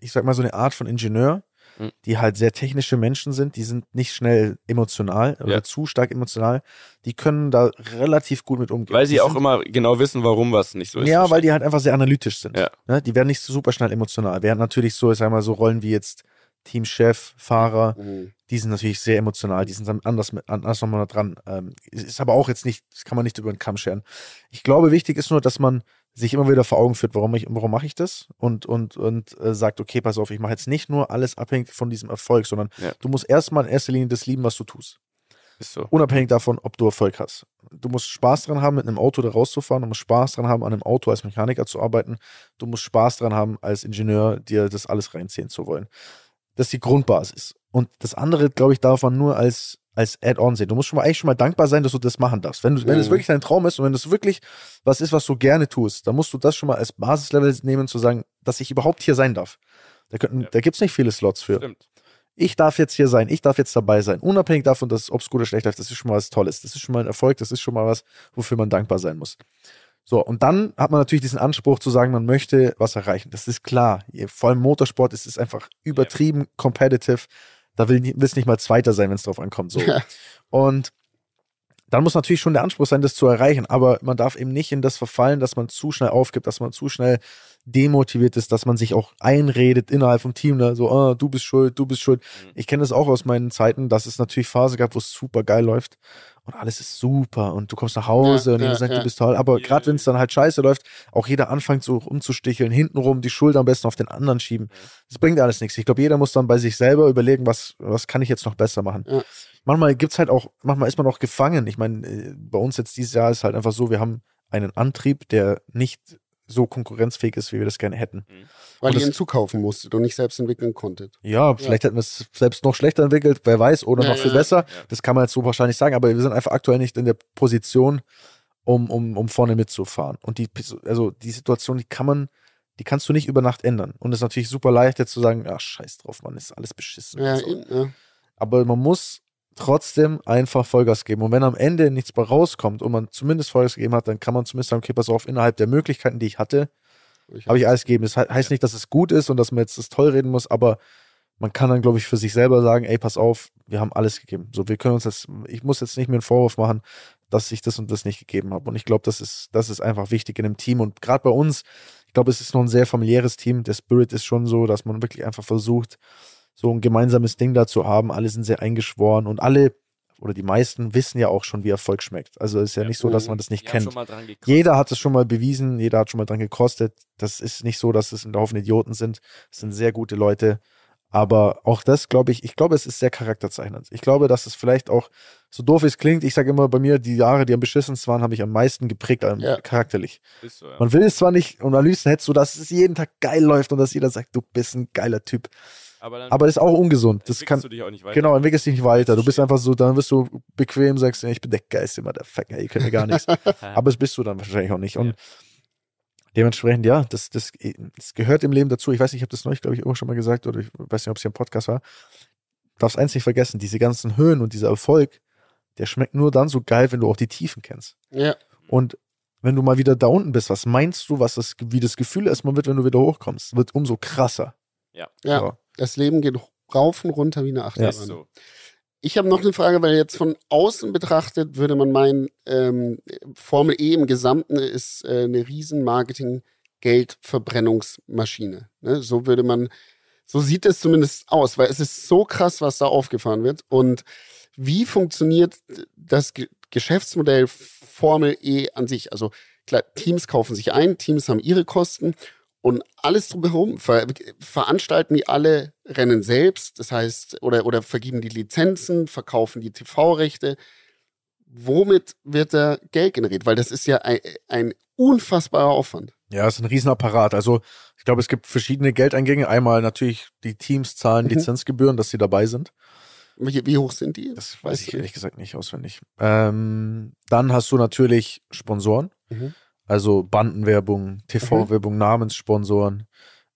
ich sag mal so eine Art von Ingenieur, Mhm. die halt sehr technische Menschen sind, die sind nicht schnell emotional oder Ja. zu stark emotional, die können da relativ gut mit umgehen. Weil sie die auch sind, immer genau wissen, warum was nicht so ist. ja, weil die halt einfach sehr analytisch sind. Ja. Ne? Die werden nicht so super schnell emotional. Während natürlich so, ich sag mal, so Rollen wie jetzt Teamchef, Fahrer, Mhm. die sind natürlich sehr emotional, die sind dann anders, anders nochmal dran. Ähm, ist aber auch jetzt nicht, das kann man nicht über den Kamm scheren. Ich glaube, wichtig ist nur, dass man sich immer wieder vor Augen führt, warum ich, warum mache ich das und und und äh, sagt, okay, pass auf, ich mache jetzt nicht nur alles abhängig von diesem Erfolg, sondern Ja. du musst erstmal in erster Linie das lieben, was du tust. Ist so. Unabhängig davon, ob du Erfolg hast. Du musst Spaß dran haben, mit einem Auto da rauszufahren. Du musst Spaß dran haben, an einem Auto als Mechaniker zu arbeiten. Du musst Spaß dran haben, als Ingenieur dir das alles reinziehen zu wollen. Das ist die Grundbasis. Und das andere, glaube ich, darf man nur als, als Add-on sehen. Du musst schon mal eigentlich schon mal dankbar sein, dass du das machen darfst. Wenn, du, wenn es Mhm. wirklich dein Traum ist und wenn das wirklich was ist, was du gerne tust, dann musst du das schon mal als Basislevel nehmen, zu sagen, dass ich überhaupt hier sein darf. Da, könnten- Ja. da gibt es nicht viele Slots für Stimmt. ich darf jetzt hier sein, ich darf jetzt dabei sein, unabhängig davon, dass ob es gut oder schlecht läuft, das ist schon mal was Tolles, das ist schon mal ein Erfolg, das ist schon mal was, wofür man dankbar sein muss. So, und dann hat man natürlich diesen Anspruch zu sagen, man möchte was erreichen. Das ist klar. Vor allem Motorsport ist es einfach übertrieben competitive. Da will es nicht mal Zweiter sein, wenn es drauf ankommt. So. Ja. Und dann muss natürlich schon der Anspruch sein, das zu erreichen. Aber man darf eben nicht in das verfallen, dass man zu schnell aufgibt, dass man zu schnell demotiviert ist, dass man sich auch einredet innerhalb vom Team, ne? so, ah, du bist schuld, du bist schuld. Mhm. Ich kenne das auch aus meinen Zeiten, dass es natürlich Phase gab, wo es super geil läuft und alles ist super und du kommst nach Hause Ja, und jeder ja, sagt, ja. du bist toll. Aber gerade wenn es dann halt scheiße läuft, auch jeder anfängt so umzusticheln, hintenrum die Schuld am besten auf den anderen schieben. Das bringt alles nichts. Ich glaube, jeder muss dann bei sich selber überlegen, was, was kann ich jetzt noch besser machen. Manchmal gibt's halt auch, manchmal ist man auch gefangen. Ich meine, äh, bei uns jetzt dieses Jahr ist halt einfach so, wir haben einen Antrieb, der nicht so konkurrenzfähig ist, wie wir das gerne hätten. Weil Und ihr ihn zukaufen musstet und nicht selbst entwickeln konntet. Ja, vielleicht hätten wir es selbst noch schlechter entwickelt, wer weiß, oder Ja, noch viel ja, besser. ja. Das kann man jetzt so wahrscheinlich sagen, aber wir sind einfach aktuell nicht in der Position, um, um, um vorne mitzufahren. Und die, also die Situation, die kann man, die kannst du nicht über Nacht ändern. Und es ist natürlich super leicht, jetzt zu sagen, ja, scheiß drauf, man, ist alles beschissen. Ja, so. eben, ja. Aber man muss trotzdem einfach Vollgas geben. Und wenn am Ende nichts mehr rauskommt und man zumindest Vollgas gegeben hat, dann kann man zumindest sagen, okay, pass auf, innerhalb der Möglichkeiten, die ich hatte, habe ich alles gegeben. Das he- heißt nicht, dass es gut ist und dass man jetzt das toll reden muss, aber man kann dann, glaube ich, für sich selber sagen, ey, pass auf, wir haben alles gegeben. So, wir können uns jetzt, ich muss jetzt nicht mehr einen Vorwurf machen, dass ich das und das nicht gegeben habe. Und ich glaube, das ist, das ist einfach wichtig in einem Team. Und gerade bei uns, ich glaube, es ist noch ein sehr familiäres Team. Der Spirit ist schon so, dass man wirklich einfach versucht, so ein gemeinsames Ding da zu haben. Alle sind sehr eingeschworen und alle oder die meisten wissen ja auch schon, wie Erfolg schmeckt. Also es ist ja, Ja. nicht so, dass man das nicht kennt. schon mal dran gekostet. Jeder hat es schon mal bewiesen, jeder hat schon mal dran gekostet. Das ist nicht so, dass es ein Haufen Idioten sind. Es sind sehr gute Leute. Aber auch das, glaube ich, ich glaube, es ist sehr charakterzeichnend. Ich glaube, dass es vielleicht auch, so doof es klingt, ich sage immer bei mir, die Jahre, die am beschissensten waren, habe ich am meisten geprägt, Ja. charakterlich. Ist so, ja. Man will es zwar nicht, und am liebsten hättest du, dass es jeden Tag geil läuft und dass jeder sagt, du bist ein geiler Typ. Aber dann Aber das ist auch ungesund. Das kann, du dich auch nicht weiter. Genau, entwickelst dich nicht weiter. Du bist einfach so, dann wirst du bequem, sagst, ja, ich bin der geilste Motherfucker, ihr könnt mir gar nichts. Aber es bist du dann wahrscheinlich auch nicht. Und Ja. dementsprechend, ja, das, das, das gehört im Leben dazu. Ich weiß nicht, ich habe das neulich, glaube ich, irgendwo schon mal gesagt, oder ich weiß nicht, ob es hier im Podcast war. Du darfst eins nicht vergessen, diese ganzen Höhen und dieser Erfolg, der schmeckt nur dann so geil, wenn du auch die Tiefen kennst. Ja, Und wenn du mal wieder da unten bist, was meinst du, was das, wie das Gefühl erstmal wird, wenn du wieder hochkommst? Wird umso krasser. ja. So. Das Leben geht rauf und runter wie eine Achterbahn. Ist so. Ich habe noch eine Frage, weil jetzt von außen betrachtet würde man meinen, ähm, Formel E im Gesamten ist äh, eine riesen Marketing-Geldverbrennungsmaschine. Ne? So würde man, so sieht es zumindest aus, weil es ist so krass, was da aufgefahren wird. Und wie funktioniert das Ge Geschäftsmodell Formel E an sich? Also klar, Teams kaufen sich ein, Teams haben ihre Kosten und alles drumherum ver veranstalten die alle Rennen selbst, das heißt, oder, oder vergeben die Lizenzen, verkaufen die TV-Rechte. Womit wird da Geld generiert? Weil das ist ja ein, ein unfassbarer Aufwand. Ja, es ist ein Riesenapparat. Also ich glaube, es gibt verschiedene Geldeingänge. Einmal natürlich die Teams zahlen Mhm. Lizenzgebühren, dass sie dabei sind. Wie, wie hoch sind die? Das weiß Weißt ich ehrlich gesagt nicht auswendig. Ähm, dann hast du natürlich Sponsoren, Mhm. Also Bandenwerbung, TV-Werbung, Namenssponsoren.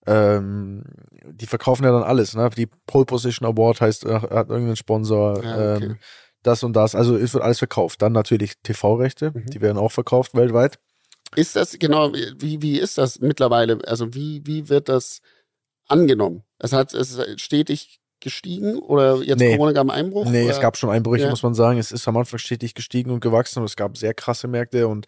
Ähm, die verkaufen ja dann alles. Ne? Die Pole Position Award heißt, äh, hat irgendeinen Sponsor. Ja, okay. ähm, das und das. Also es wird alles verkauft. Dann natürlich TV-Rechte, Mhm. die werden auch verkauft weltweit. Ist das, genau, wie, wie ist das mittlerweile? Also wie, wie wird das angenommen? Es hat es ist stetig gestiegen oder jetzt Nee. Corona gab einen Einbruch? Nee, oder? es gab schon Einbrüche, Ja. muss man sagen. Es ist am Anfang stetig gestiegen und gewachsen und es gab sehr krasse Märkte und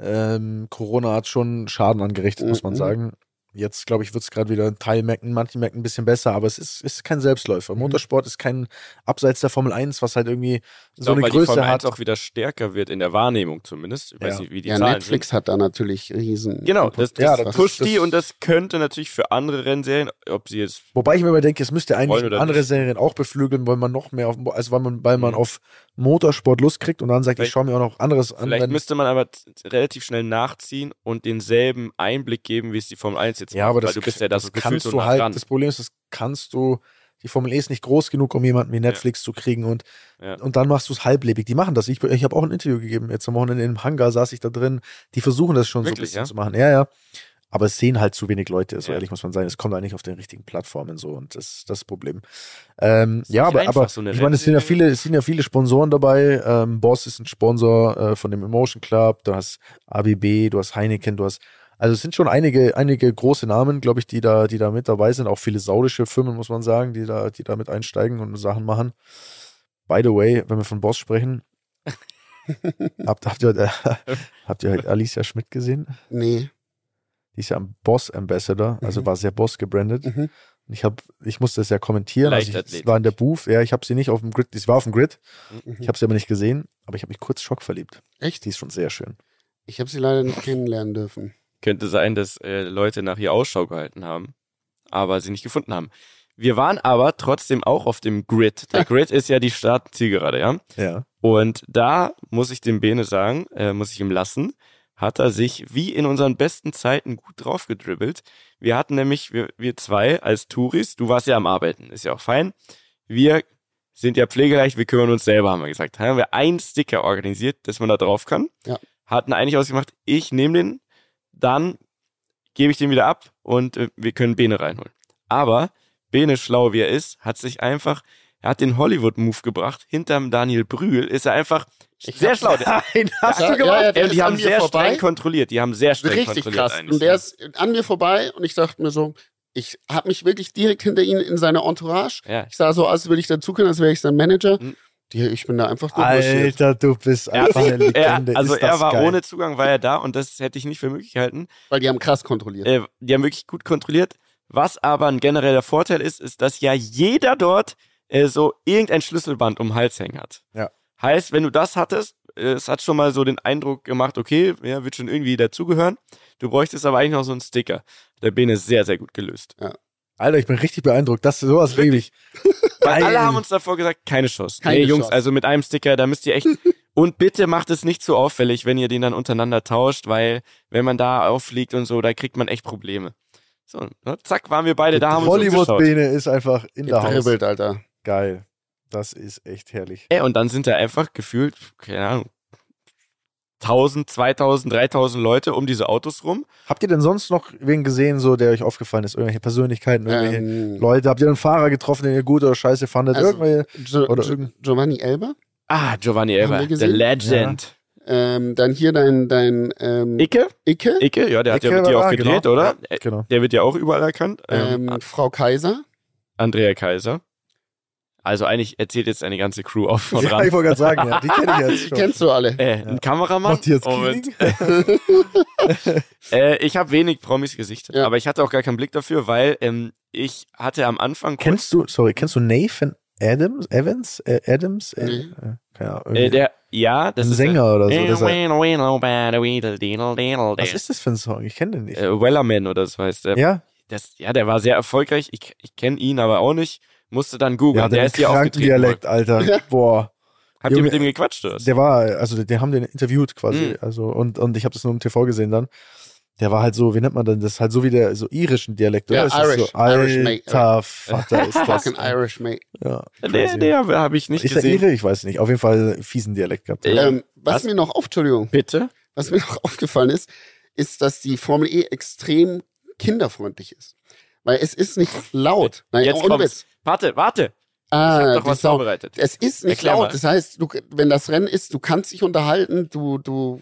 ähm, Corona hat schon Schaden angerichtet, muss man Mhm. sagen. Jetzt, glaube ich, wird es gerade wieder in Teilmärkten, manchen Märkten ein bisschen besser, aber es ist, ist kein Selbstläufer. Mhm. Motorsport ist kein Abseits der Formel 1, was halt irgendwie so glaube, eine weil die Größe Formel hat. 1 auch wieder stärker wird in der Wahrnehmung zumindest. Ich weiß Ja. nicht, wie die ja, Zahlen Netflix hat da natürlich riesen. Genau, das, Ja, das das- pusht das- die und das könnte natürlich für andere Rennserien, ob sie jetzt Wobei ich mir immer denke, es müsste eigentlich andere nicht. Serien auch beflügeln, weil man noch mehr auf, also weil man, weil man Mhm. auf Motorsport Lust kriegt und dann sagt, ich Vielleicht- schaue mir auch noch anderes an. Vielleicht müsste man aber relativ schnell nachziehen und denselben Einblick geben, wie es die Formel 1 jetzt Ja, macht, aber das, weil du bist ja da das gefühlt kannst du nah halt, dran. das Problem ist, das kannst du, die Formel E ist nicht groß genug, um jemanden wie Netflix zu kriegen und, Ja. und dann machst du es halblebig. Die machen das. Ich, ich habe auch ein Interview gegeben, jetzt am Wochenende im Hangar saß ich da drin. Die versuchen das schon so ein Wirklich, bisschen ja? zu machen. Ja, ja. Aber es sehen halt zu wenig Leute, so Ja. ehrlich muss man sagen. Es kommt eigentlich auf den richtigen Plattformen so und das das ist das Problem. Ähm, Ist ja, aber, aber so ich meine, es sind ja viele, es sind ja viele Sponsoren dabei. Ähm, Boss ist ein Sponsor äh, von dem Emotion Club, du hast ABB, du hast Heineken, du hast also es sind schon einige, einige große Namen, glaube ich, die da, die da mit dabei sind. Auch viele saudische Firmen, muss man sagen, die da, die da mit einsteigen und Sachen machen. By the way, wenn wir von Boss sprechen, habt, habt, ihr, äh, habt ihr Alicia Schmidt gesehen? Nee. Die ist ja ein Boss Ambassador, also Mhm. war sehr Boss gebrandet. Mhm. Ich habe, ich musste es ja kommentieren. Also ich, war in der Booth. Ja, ich habe sie nicht auf dem Grid. Sie war auf dem Grid. Mhm. Ich habe sie aber nicht gesehen. Aber ich habe mich kurz schockverliebt. Echt? Die ist schon sehr schön. Ich habe sie leider nicht kennenlernen dürfen. Könnte sein, dass äh, Leute nach ihr Ausschau gehalten haben, aber sie nicht gefunden haben. Wir waren aber trotzdem auch auf dem Grid. Der Grid ist ja die Start-Zielgerade, ja? Ja. Und da muss ich dem Bene sagen, äh, muss ich ihm lassen, hat er sich wie in unseren besten Zeiten gut drauf gedribbelt. Wir hatten nämlich, wir, wir zwei als Touris, du warst ja am Arbeiten, ist ja auch fein. Wir sind ja pflegeleicht, wir kümmern uns selber, haben wir gesagt. Da haben wir einen Sticker organisiert, dass man da drauf kann. Ja. Hatten eigentlich ausgemacht, ich nehme den, dann gebe ich den wieder ab und äh, wir können Bene reinholen. Aber Bene, schlau wie er ist, hat sich einfach, er hat den Hollywood-Move gebracht. Hinterm Daniel Brühl ist er einfach Ich sehr schlau. Nein, hast Ja, du gemacht? ja, ja, die ist haben sehr vorbei. streng kontrolliert. Die haben sehr streng Richtig kontrolliert. krass. eigentlich. Und der ist an mir vorbei und ich dachte mir so, ich habe mich wirklich direkt hinter ihn in seiner Entourage. ja. Ich sah so aus, als würde ich dazu können, als wäre ich sein Manager. Mhm. Die, ich bin da einfach durchmarschiert. Alter, du bist Er, einfach eine er, Legende. also Ist das er war geil. ohne Zugang, war er da und das hätte ich nicht für möglich gehalten. Weil die haben krass kontrolliert. Äh, die haben wirklich gut kontrolliert. Was aber ein genereller Vorteil ist, ist, dass ja jeder dort äh, so irgendein Schlüsselband um den Hals hängen hat. Ja. Heißt, wenn du das hattest, äh, es hat schon mal so den Eindruck gemacht, okay, ja, wird schon irgendwie dazugehören. Du bräuchtest aber eigentlich noch so einen Sticker. Der Bene ist sehr, sehr gut gelöst. Alter, ich bin richtig beeindruckt. Das sowas liebe ich. Weil alle haben uns davor gesagt, keine Chance. Keine nee, Jungs, Chance. also mit einem Sticker, da müsst ihr echt. und bitte macht es nicht zu auffällig, wenn ihr den dann untereinander tauscht, weil wenn man da auffliegt und so, da kriegt man echt Probleme. So, ne, zack, waren wir beide da, haben uns. Hollywood-Bene ist einfach in der Haus. Alter. Geil. Das ist echt herrlich. Ey, und dann sind da einfach gefühlt, keine Ahnung, 1000, 2000, 3000 Leute um diese Autos rum. Habt ihr denn sonst noch wen gesehen, so der euch aufgefallen ist? Irgendwelche Persönlichkeiten, irgendwelche Ähm, Leute? Habt ihr einen Fahrer getroffen, den ihr gut oder scheiße fandet? Also, irgendwelche? Jo Oder Giovanni Elber. Ah, Giovanni Elber, der gesehen? Legend. Ähm, dann hier dein, dein ähm, Icke? Icke. Icke, ja, der hat ja Icke mit dir auch gedreht, genau. oder? Ja, genau. Der wird ja auch überall erkannt. Ähm, Ähm, Frau Kaiser. Andrea Kaiser. Also eigentlich erzählt jetzt eine ganze Crew auf von Ja, ran. ich wollte gerade sagen, ja, die kenne ich jetzt Die schon. kennst du alle. Äh, ein Kameramann. Matthias und, Kieling? äh, ich habe wenig Promis gesichtet, Ja. aber ich hatte auch gar keinen Blick dafür, weil ähm, ich hatte am Anfang Kennst du, sorry, kennst du Nathan Adams, Evans, äh, Adams? Äh, Nee. äh, keine Ahnung. äh, irgendwie. der, ja, das ein ist Sänger oder so. der, Das ist, Was was ist das für ein Song? Ich kenne den nicht. Äh, Wellerman oder so heißt der. ja? Das, ja, der war sehr erfolgreich. Ich, ich kenne ihn aber auch nicht. Musste dann googeln. Ja, der der ist hier aufgetreten. Dialekt, Alter. Boah. Habt ihr Junge, mit dem gequatscht oder? Der war, also die haben den interviewt quasi. Mhm. Also, und, und ich habe das nur im TV gesehen dann. Der war halt so, wie nennt man denn das? Halt so wie der so irischen Dialekt, oder? Ja, Ist Irish. So, Irish, mate. Alter Vater ist das. Fucking Irish, mate. Ja, Der, crazy. der habe ich nicht ist der gesehen. Ire? Ich weiß nicht. Auf jeden Fall einen fiesen Dialekt gehabt. Äh, Ähm, was, Was? mir noch auf, Entschuldigung, Bitte? was mir noch aufgefallen ist, ist, dass die Formel E extrem kinderfreundlich ist. Weil es ist nicht laut. Nein, Jetzt ohne kommt's. Witz. Warte, warte. Ah, ich hab doch was Sau. vorbereitet. Es ist nicht Erklär laut. mal. Das heißt, du, wenn das Rennen ist, du kannst dich unterhalten, du, du,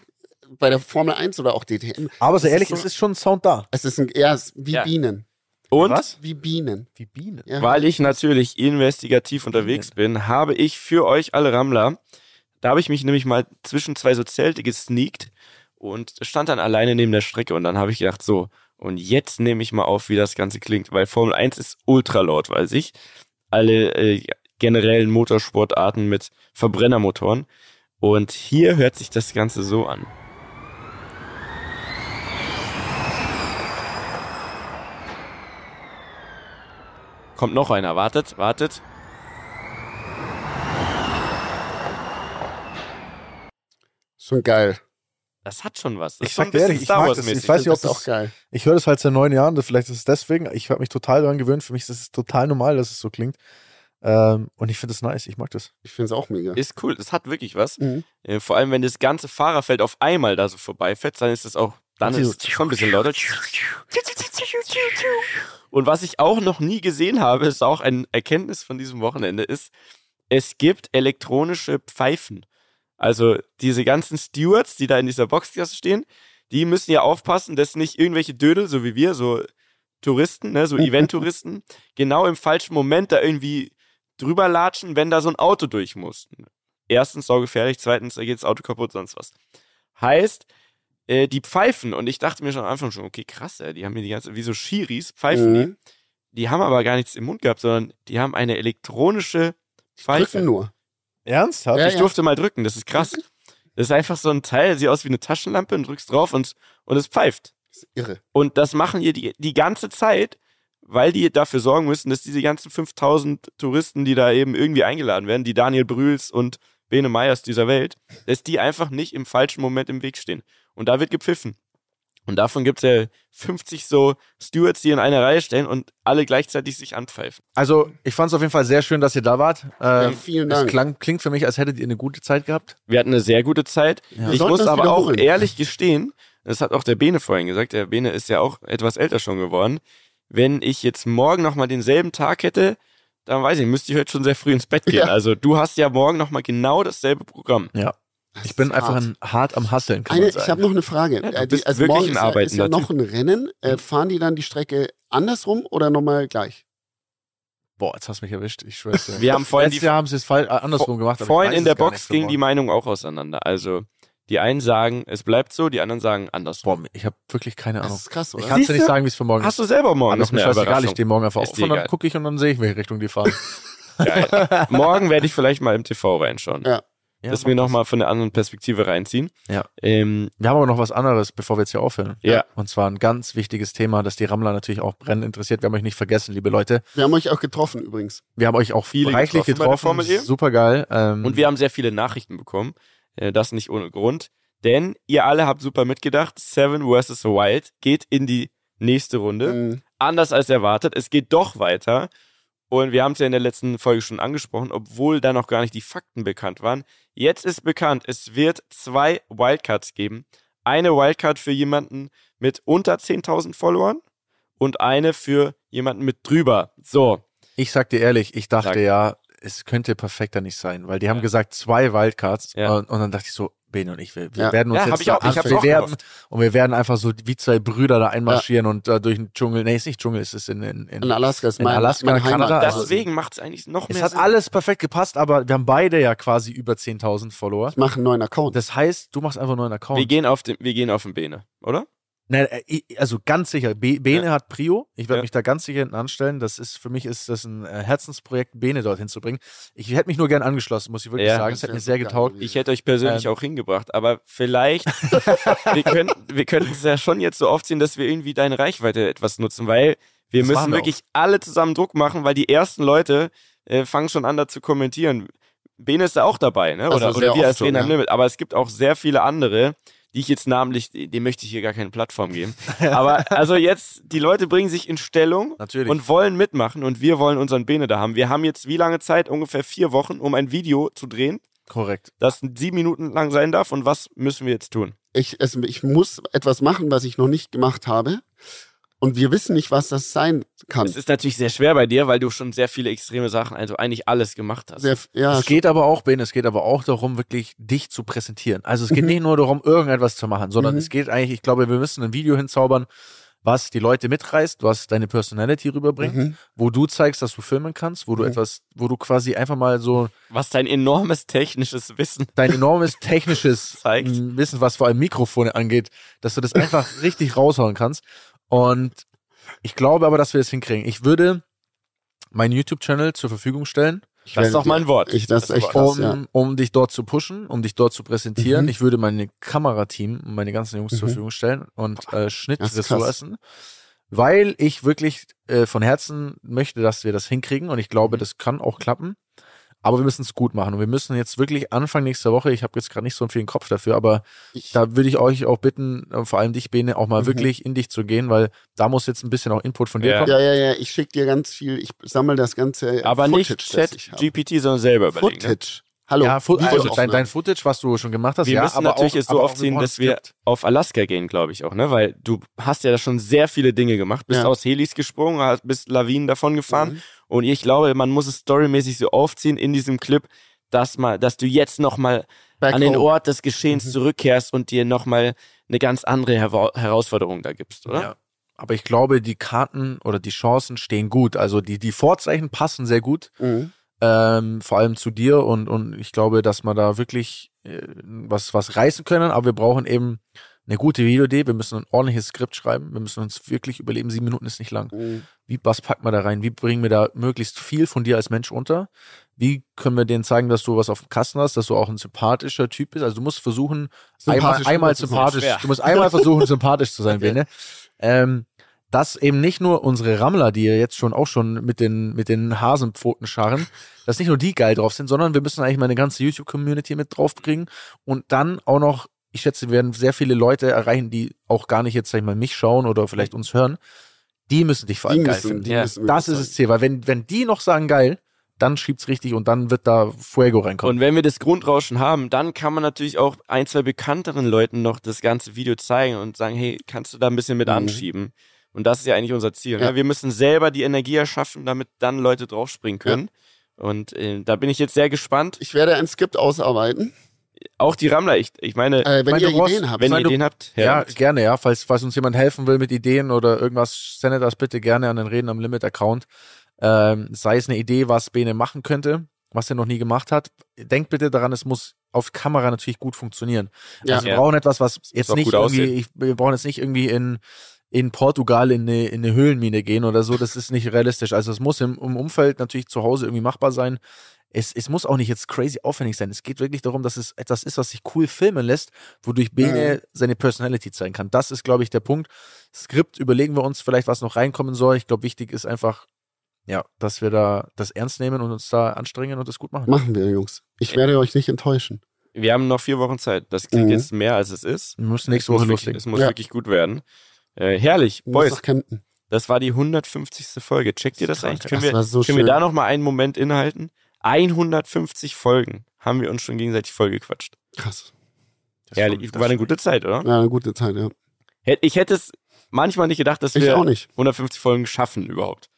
bei der Formel 1 oder auch DTM, Aber so ehrlich, ist es so- ist schon Sound da. es ist ein, ja, es ist wie Ja. Bienen. Und Was? Wie Bienen. Wie Bienen. Ja. weil ich natürlich investigativ unterwegs bin, habe ich für euch alle Rammler, da habe ich mich nämlich mal zwischen zwei so Zelte gesneakt und stand dann alleine neben der Strecke und dann habe ich gedacht, so, und jetzt nehme ich mal auf, wie das Ganze klingt, weil Formel 1 ist ultra laut, weiß ich. Alle äh, generellen Motorsportarten mit Verbrennermotoren. Und hier hört sich das Ganze so an. Kommt noch einer, wartet, wartet. Schon geil. Das hat schon was. Das Ich sag dir ehrlich, ich mag das. Ich weiß nicht, ob das ist auch geil. ich höre das halt seit neun Jahren, das- vielleicht ist es deswegen. Ich habe mich total daran gewöhnt. Für mich ist es total normal, dass es so klingt. Ähm, und ich finde es nice. Ich mag das. Ich finde es auch mega. Ist cool, das hat wirklich was. Mhm. Äh, vor allem, wenn das ganze Fahrerfeld auf einmal da so vorbeifährt, dann ist es auch, dann ist es schon ein bisschen lauter. Und was ich auch noch nie gesehen habe, ist auch ein Erkenntnis von diesem Wochenende, ist, es gibt elektronische Pfeifen. Also diese ganzen Stewards, die da in dieser Boxklasse stehen, die müssen ja aufpassen, dass nicht irgendwelche Dödel, so wie wir, so Touristen, ne, so Event-Touristen, genau im falschen Moment da irgendwie drüber latschen, wenn da so ein Auto durch muss. Erstens saugefährlich, zweitens da geht das Auto kaputt, sonst was. Heißt, äh, die pfeifen und ich dachte mir schon am Anfang schon, okay, krass, ey, die haben hier die ganze, wie so Schiris, pfeifen die. Mhm. Die haben aber gar nichts im Mund gehabt, sondern die haben eine elektronische Pfeife. Drücken nur. Ernsthaft? Ja, ich durfte mal drücken, das ist krass. Das ist einfach so ein Teil, sieht aus wie eine Taschenlampe und drückst drauf und, und es pfeift. Das ist irre. Und das machen die, die die ganze Zeit, weil die dafür sorgen müssen, dass diese ganzen 5000 Touristen, die da eben irgendwie eingeladen werden, die Daniel Brühls und Bene Meyers dieser Welt, dass die einfach nicht im falschen Moment im Weg stehen. Und da wird gepfiffen. Und davon gibt es ja 50 so Stewards, die in eine Reihe stellen und alle gleichzeitig sich anpfeifen. Also, ich fand es auf jeden Fall sehr schön, dass ihr da wart. Ja, Ähm, vielen es Dank. klang, klingt für mich, als hättet ihr eine gute Zeit gehabt. Wir hatten eine sehr gute Zeit. Ja. Ich muss aber auch ehrlich gestehen, das hat auch der Bene vorhin gesagt, der Bene ist ja auch etwas älter schon geworden. Wenn ich jetzt morgen nochmal denselben Tag hätte, dann weiß ich, müsste ich heute schon sehr früh ins Bett gehen. Ja. Also du hast ja morgen nochmal genau dasselbe Programm. Ja. Das Ich bin einfach hart. ein, hart am Hasseln, kann Eine, man ich habe noch eine Frage. Ja, du Äh, bist die, also wirklich morgen ein ist ja, ist ja noch ein Rennen. Äh, fahren die dann die Strecke andersrum oder nochmal gleich? Boah, jetzt hast du mich erwischt. Ich schwör's dir. Wir haben vorhin Letztes Jahr haben sie es äh, andersrum gemacht. ich vorhin in der Box ging die. Meinung auch auseinander. Also die einen sagen, es bleibt so, die anderen sagen andersrum. Boah, ich habe wirklich keine Das Ahnung. ist krass, Ich oder? kann es dir nicht sagen, wie es für morgen Hast ist. du selber morgen Aber noch ist mir scheißegal, ich stehe morgen einfach Ist auf und dann gucke ich und dann sehe ich, welche Richtung die fahren. Geil. morgen werde ich vielleicht mal im TV reinschauen. Ja. Ja, das mir nochmal von der anderen Perspektive reinziehen. Ja. Ähm, Wir haben aber noch was anderes, bevor wir jetzt hier aufhören. Ja. Und zwar ein ganz wichtiges Thema, das die Rammler natürlich auch brennend interessiert. Wir haben euch nicht vergessen, liebe Leute. Wir haben euch auch getroffen übrigens. Wir haben euch auch Viele reichlich getroffen getroffen. E. Super geil. Ähm, Und wir haben sehr viele Nachrichten bekommen. Äh, das nicht ohne Grund. Denn ihr alle habt super mitgedacht. Seven vs. Wild geht in die nächste Runde. Mhm. Anders als erwartet. Es geht doch weiter. Und wir haben es ja in der letzten Folge schon angesprochen, obwohl da noch gar nicht die Fakten bekannt waren. Jetzt ist bekannt, es wird zwei Wildcards geben. Eine Wildcard für jemanden mit unter 10.000 Followern und eine für jemanden mit drüber. So, ich sag dir ehrlich, ich dachte Sag. ja, es könnte perfekter nicht sein, weil die haben Ja. gesagt, zwei Wildcards. Ja. Und, und dann dachte ich so, Bene und ich, wir, wir Ja. werden uns Ja, jetzt ich auch- da ich hab's wir auch werden, gehofft. und wir werden einfach so wie zwei Brüder da einmarschieren und äh, durch den Dschungel, nee, ist nicht Dschungel, ist es in, in, in, In Alaska ist in mein, Alaska, mein Kanada, Heimat. Deswegen macht es eigentlich noch Es mehr hat Sinn. alles perfekt gepasst, aber wir haben beide ja quasi über 10.000 Follower. Ich mache einen neuen Account. Das heißt, du machst einfach einen neuen Account. Wir gehen auf den, wir gehen auf den Bene, oder? Ne, äh, also ganz sicher, Be Bene hat Prio. Ich werde Ja. mich da ganz sicher hinten anstellen. Das ist für mich ist das ein äh, Herzensprojekt, Bene dorthin zu bringen. Ich hätte mich nur gern angeschlossen, muss ich wirklich Ja, sagen. das Es hätte mir sehr getaugt. Ich hätte euch persönlich Ähm. auch hingebracht, aber vielleicht, wir können wir könnten es ja schon jetzt so aufziehen, dass wir irgendwie deine Reichweite etwas nutzen, weil wir Das müssen wir wirklich alle zusammen Druck machen, weil die ersten Leute äh, fangen schon an, da zu kommentieren. Bene ist da auch dabei, ne? Also Oder, sehr oder wir als Trainer am ja. Limit. Aber es gibt auch sehr viele andere, die ich jetzt namentlich, dem möchte ich hier gar keine Plattform geben. Aber also jetzt, die Leute bringen sich in Stellung Natürlich. und wollen mitmachen und wir wollen unseren Bene da haben. Wir haben jetzt wie lange Zeit? Ungefähr vier Wochen, um ein Video zu drehen, Korrekt. das sieben Minuten lang sein darf. Und was müssen wir jetzt tun? ich, es, ich muss etwas machen, was ich noch nicht gemacht habe. Und wir wissen nicht, was das sein kann. Es ist natürlich sehr schwer bei dir, weil du schon sehr viele extreme Sachen, also eigentlich alles gemacht hast. Sehr, ja, es geht aber auch, Ben, es geht aber auch darum, wirklich dich zu präsentieren. Also es geht Mhm. nicht nur darum, irgendetwas zu machen, sondern Mhm. es geht eigentlich, ich glaube, wir müssen ein Video hinzaubern, was die Leute mitreißt, was deine Personality rüberbringt, Mhm. wo du zeigst, dass du filmen kannst, wo du Mhm. etwas, wo du quasi einfach mal so Was dein enormes technisches Wissen. dein enormes technisches Wissen, was vor allem Mikrofone angeht, dass du das einfach richtig raushauen kannst. Und ich glaube aber, dass wir das hinkriegen. Ich würde meinen YouTube-Channel zur Verfügung stellen, Ich Das ist doch mein Wort. Ich, das, Das ist echt krass, um, ja. um dich dort zu pushen, um dich dort zu präsentieren. Mhm. Ich würde meine Kamerateam und meine ganzen Jungs zur Mhm. Verfügung stellen und äh, Schnittressourcen, weil ich wirklich äh, von Herzen möchte, dass wir das hinkriegen und ich glaube, Mhm. das kann auch klappen. Aber wir müssen es gut machen und wir müssen jetzt wirklich Anfang nächster Woche, ich habe jetzt gerade nicht so viel Kopf dafür, aber Ich, da würde ich euch auch bitten, äh, vor allem dich, Bene, auch mal Mhm. wirklich in dich zu gehen, weil da muss jetzt ein bisschen auch Input von dir Ja. kommen. ja, ja, ja, ich schicke dir ganz viel, ich sammle das ganze Aber Footage, nicht das Chat. GPT, sondern selber überlegen. Ne? Footage. Hallo. Ja, Fu also dein, dein Footage, was du schon gemacht hast, Wir ja, müssen aber natürlich auch, es so aufziehen, dass wir auf Alaska gehen, glaube ich auch, ne? Weil du hast ja da schon sehr viele Dinge gemacht. Bist Ja. aus Helis gesprungen, bist Lawinen davon gefahren. Mhm. Und ich glaube, man muss es storymäßig so aufziehen in diesem Clip, dass mal, dass du jetzt nochmal an den. Ort des Geschehens Mhm. zurückkehrst und dir nochmal eine ganz andere Hera Herausforderung da gibst, oder? Ja. Aber ich glaube, die Karten oder die Chancen stehen gut. Also die, die Vorzeichen passen sehr gut, Mhm. Ähm, vor allem zu dir und, und ich glaube, dass wir da wirklich äh, was, was reißen können, aber wir brauchen eben eine gute Videoidee, wir müssen ein ordentliches Skript schreiben, wir müssen uns wirklich überleben, sieben Minuten ist nicht lang. Mhm. Wie, was packen wir da rein? Wie bringen wir da möglichst viel von dir als Mensch unter? Wie können wir denen zeigen, dass du was auf dem Kasten hast, dass du auch ein sympathischer Typ bist? Also du musst versuchen, einmal, Sympathisch einmal sein. sympathisch, du musst einmal versuchen, sympathisch zu sein, Okay. Bene. Ähm, dass eben nicht nur unsere Rammler, die ja jetzt schon auch schon mit den, mit den Hasenpfoten scharren, dass nicht nur die geil drauf sind, sondern wir müssen eigentlich mal eine ganze YouTube-Community mit draufbringen und dann auch noch, ich schätze, wir werden sehr viele Leute erreichen, die auch gar nicht jetzt, sag ich mal, mich schauen oder vielleicht uns hören. Die müssen dich vor allem Die geil müssen, finden. Ja, Das ist das Ziel, weil wenn, wenn die noch sagen geil, dann schiebt's richtig und dann wird da Fuego reinkommen. Und wenn wir das Grundrauschen haben, dann kann man natürlich auch ein, zwei bekannteren Leuten noch das ganze Video zeigen und sagen, hey, kannst du da ein bisschen mit Mhm. anschieben? Und das ist ja eigentlich unser Ziel. Ja. Ne? Wir müssen selber die Energie erschaffen, damit dann Leute draufspringen können. Und äh, da bin ich jetzt sehr gespannt. Ich werde ein Skript ausarbeiten. Auch die Rammler, ich, ich meine, Äh, wenn meine, ihr brauchst- Ideen habt. wenn ihr Ideen habt, ja, damit. gerne, ja. Falls, falls uns jemand helfen will mit Ideen oder irgendwas, sendet das bitte gerne an den Reden am Limit-Account. Ähm, sei es eine Idee, was Bene machen könnte, was er noch nie gemacht hat. Denkt bitte daran, es muss auf Kamera natürlich gut funktionieren. Ja. also wir Ja. brauchen etwas, was jetzt nicht irgendwie, ich, wir brauchen jetzt nicht irgendwie in, in Portugal in eine, in eine Höhlenmine gehen oder so. Das ist nicht realistisch. Also es muss im, im Umfeld natürlich zu Hause irgendwie machbar sein. Es, es muss auch nicht jetzt crazy aufwendig sein. Es geht wirklich darum, dass es etwas ist, was sich cool filmen lässt, wodurch Bene seine Personality zeigen kann. Das ist, glaube ich, der Punkt. Skript überlegen wir uns vielleicht, was noch reinkommen soll. Ich glaube, wichtig ist einfach, ja, dass wir da das ernst nehmen und uns da anstrengen und das gut machen. Machen wir, Jungs. Ich werde euch nicht enttäuschen. wir haben noch vier Wochen Zeit. Das klingt Mhm. jetzt mehr, als es ist. Wir müssen nächste es muss, Woche wirklich, es muss Ja. wirklich gut werden. Äh, herrlich, Boys, nach Kempten. das war die 150. Folge. Checkt ihr das Krank. eigentlich? Können, Das wir, so können wir schön. da noch mal einen Moment inhalten? 150 Folgen haben wir uns schon gegenseitig vollgequatscht. Krass. Das Herrlich, das war eine gute Zeit, oder? Ja, eine gute Zeit, ja. Ich hätte es manchmal nicht gedacht, dass wir auch nicht. 150 Folgen schaffen überhaupt.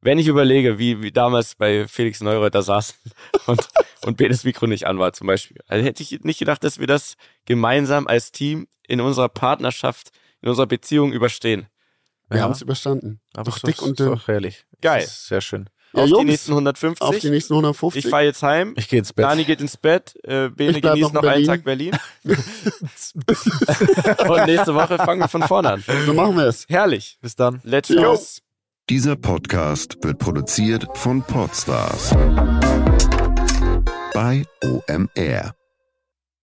wenn ich überlege, wie, wie damals bei Felix Neureuter saßen und, und Benes Mikro nicht an war zum Beispiel, also hätte ich nicht gedacht, dass wir das gemeinsam als Team in unserer Partnerschaft, in unserer Beziehung überstehen. Wir Ja. haben es überstanden. Aber Doch dick und dünn. herrlich. Geil. Das ist sehr schön. Ja, auf die Jungs, nächsten 150. Auf die nächsten 150. ich fahre jetzt heim. Ich gehe ins Bett. Dani geht ins Bett, äh, Bene genießt noch noch in einen Berlin. Tag Berlin. und nächste Woche fangen wir von vorne an. so machen wir es. Herrlich. Bis dann. Let's go. Dieser Podcast wird produziert von Podstars bei OMR.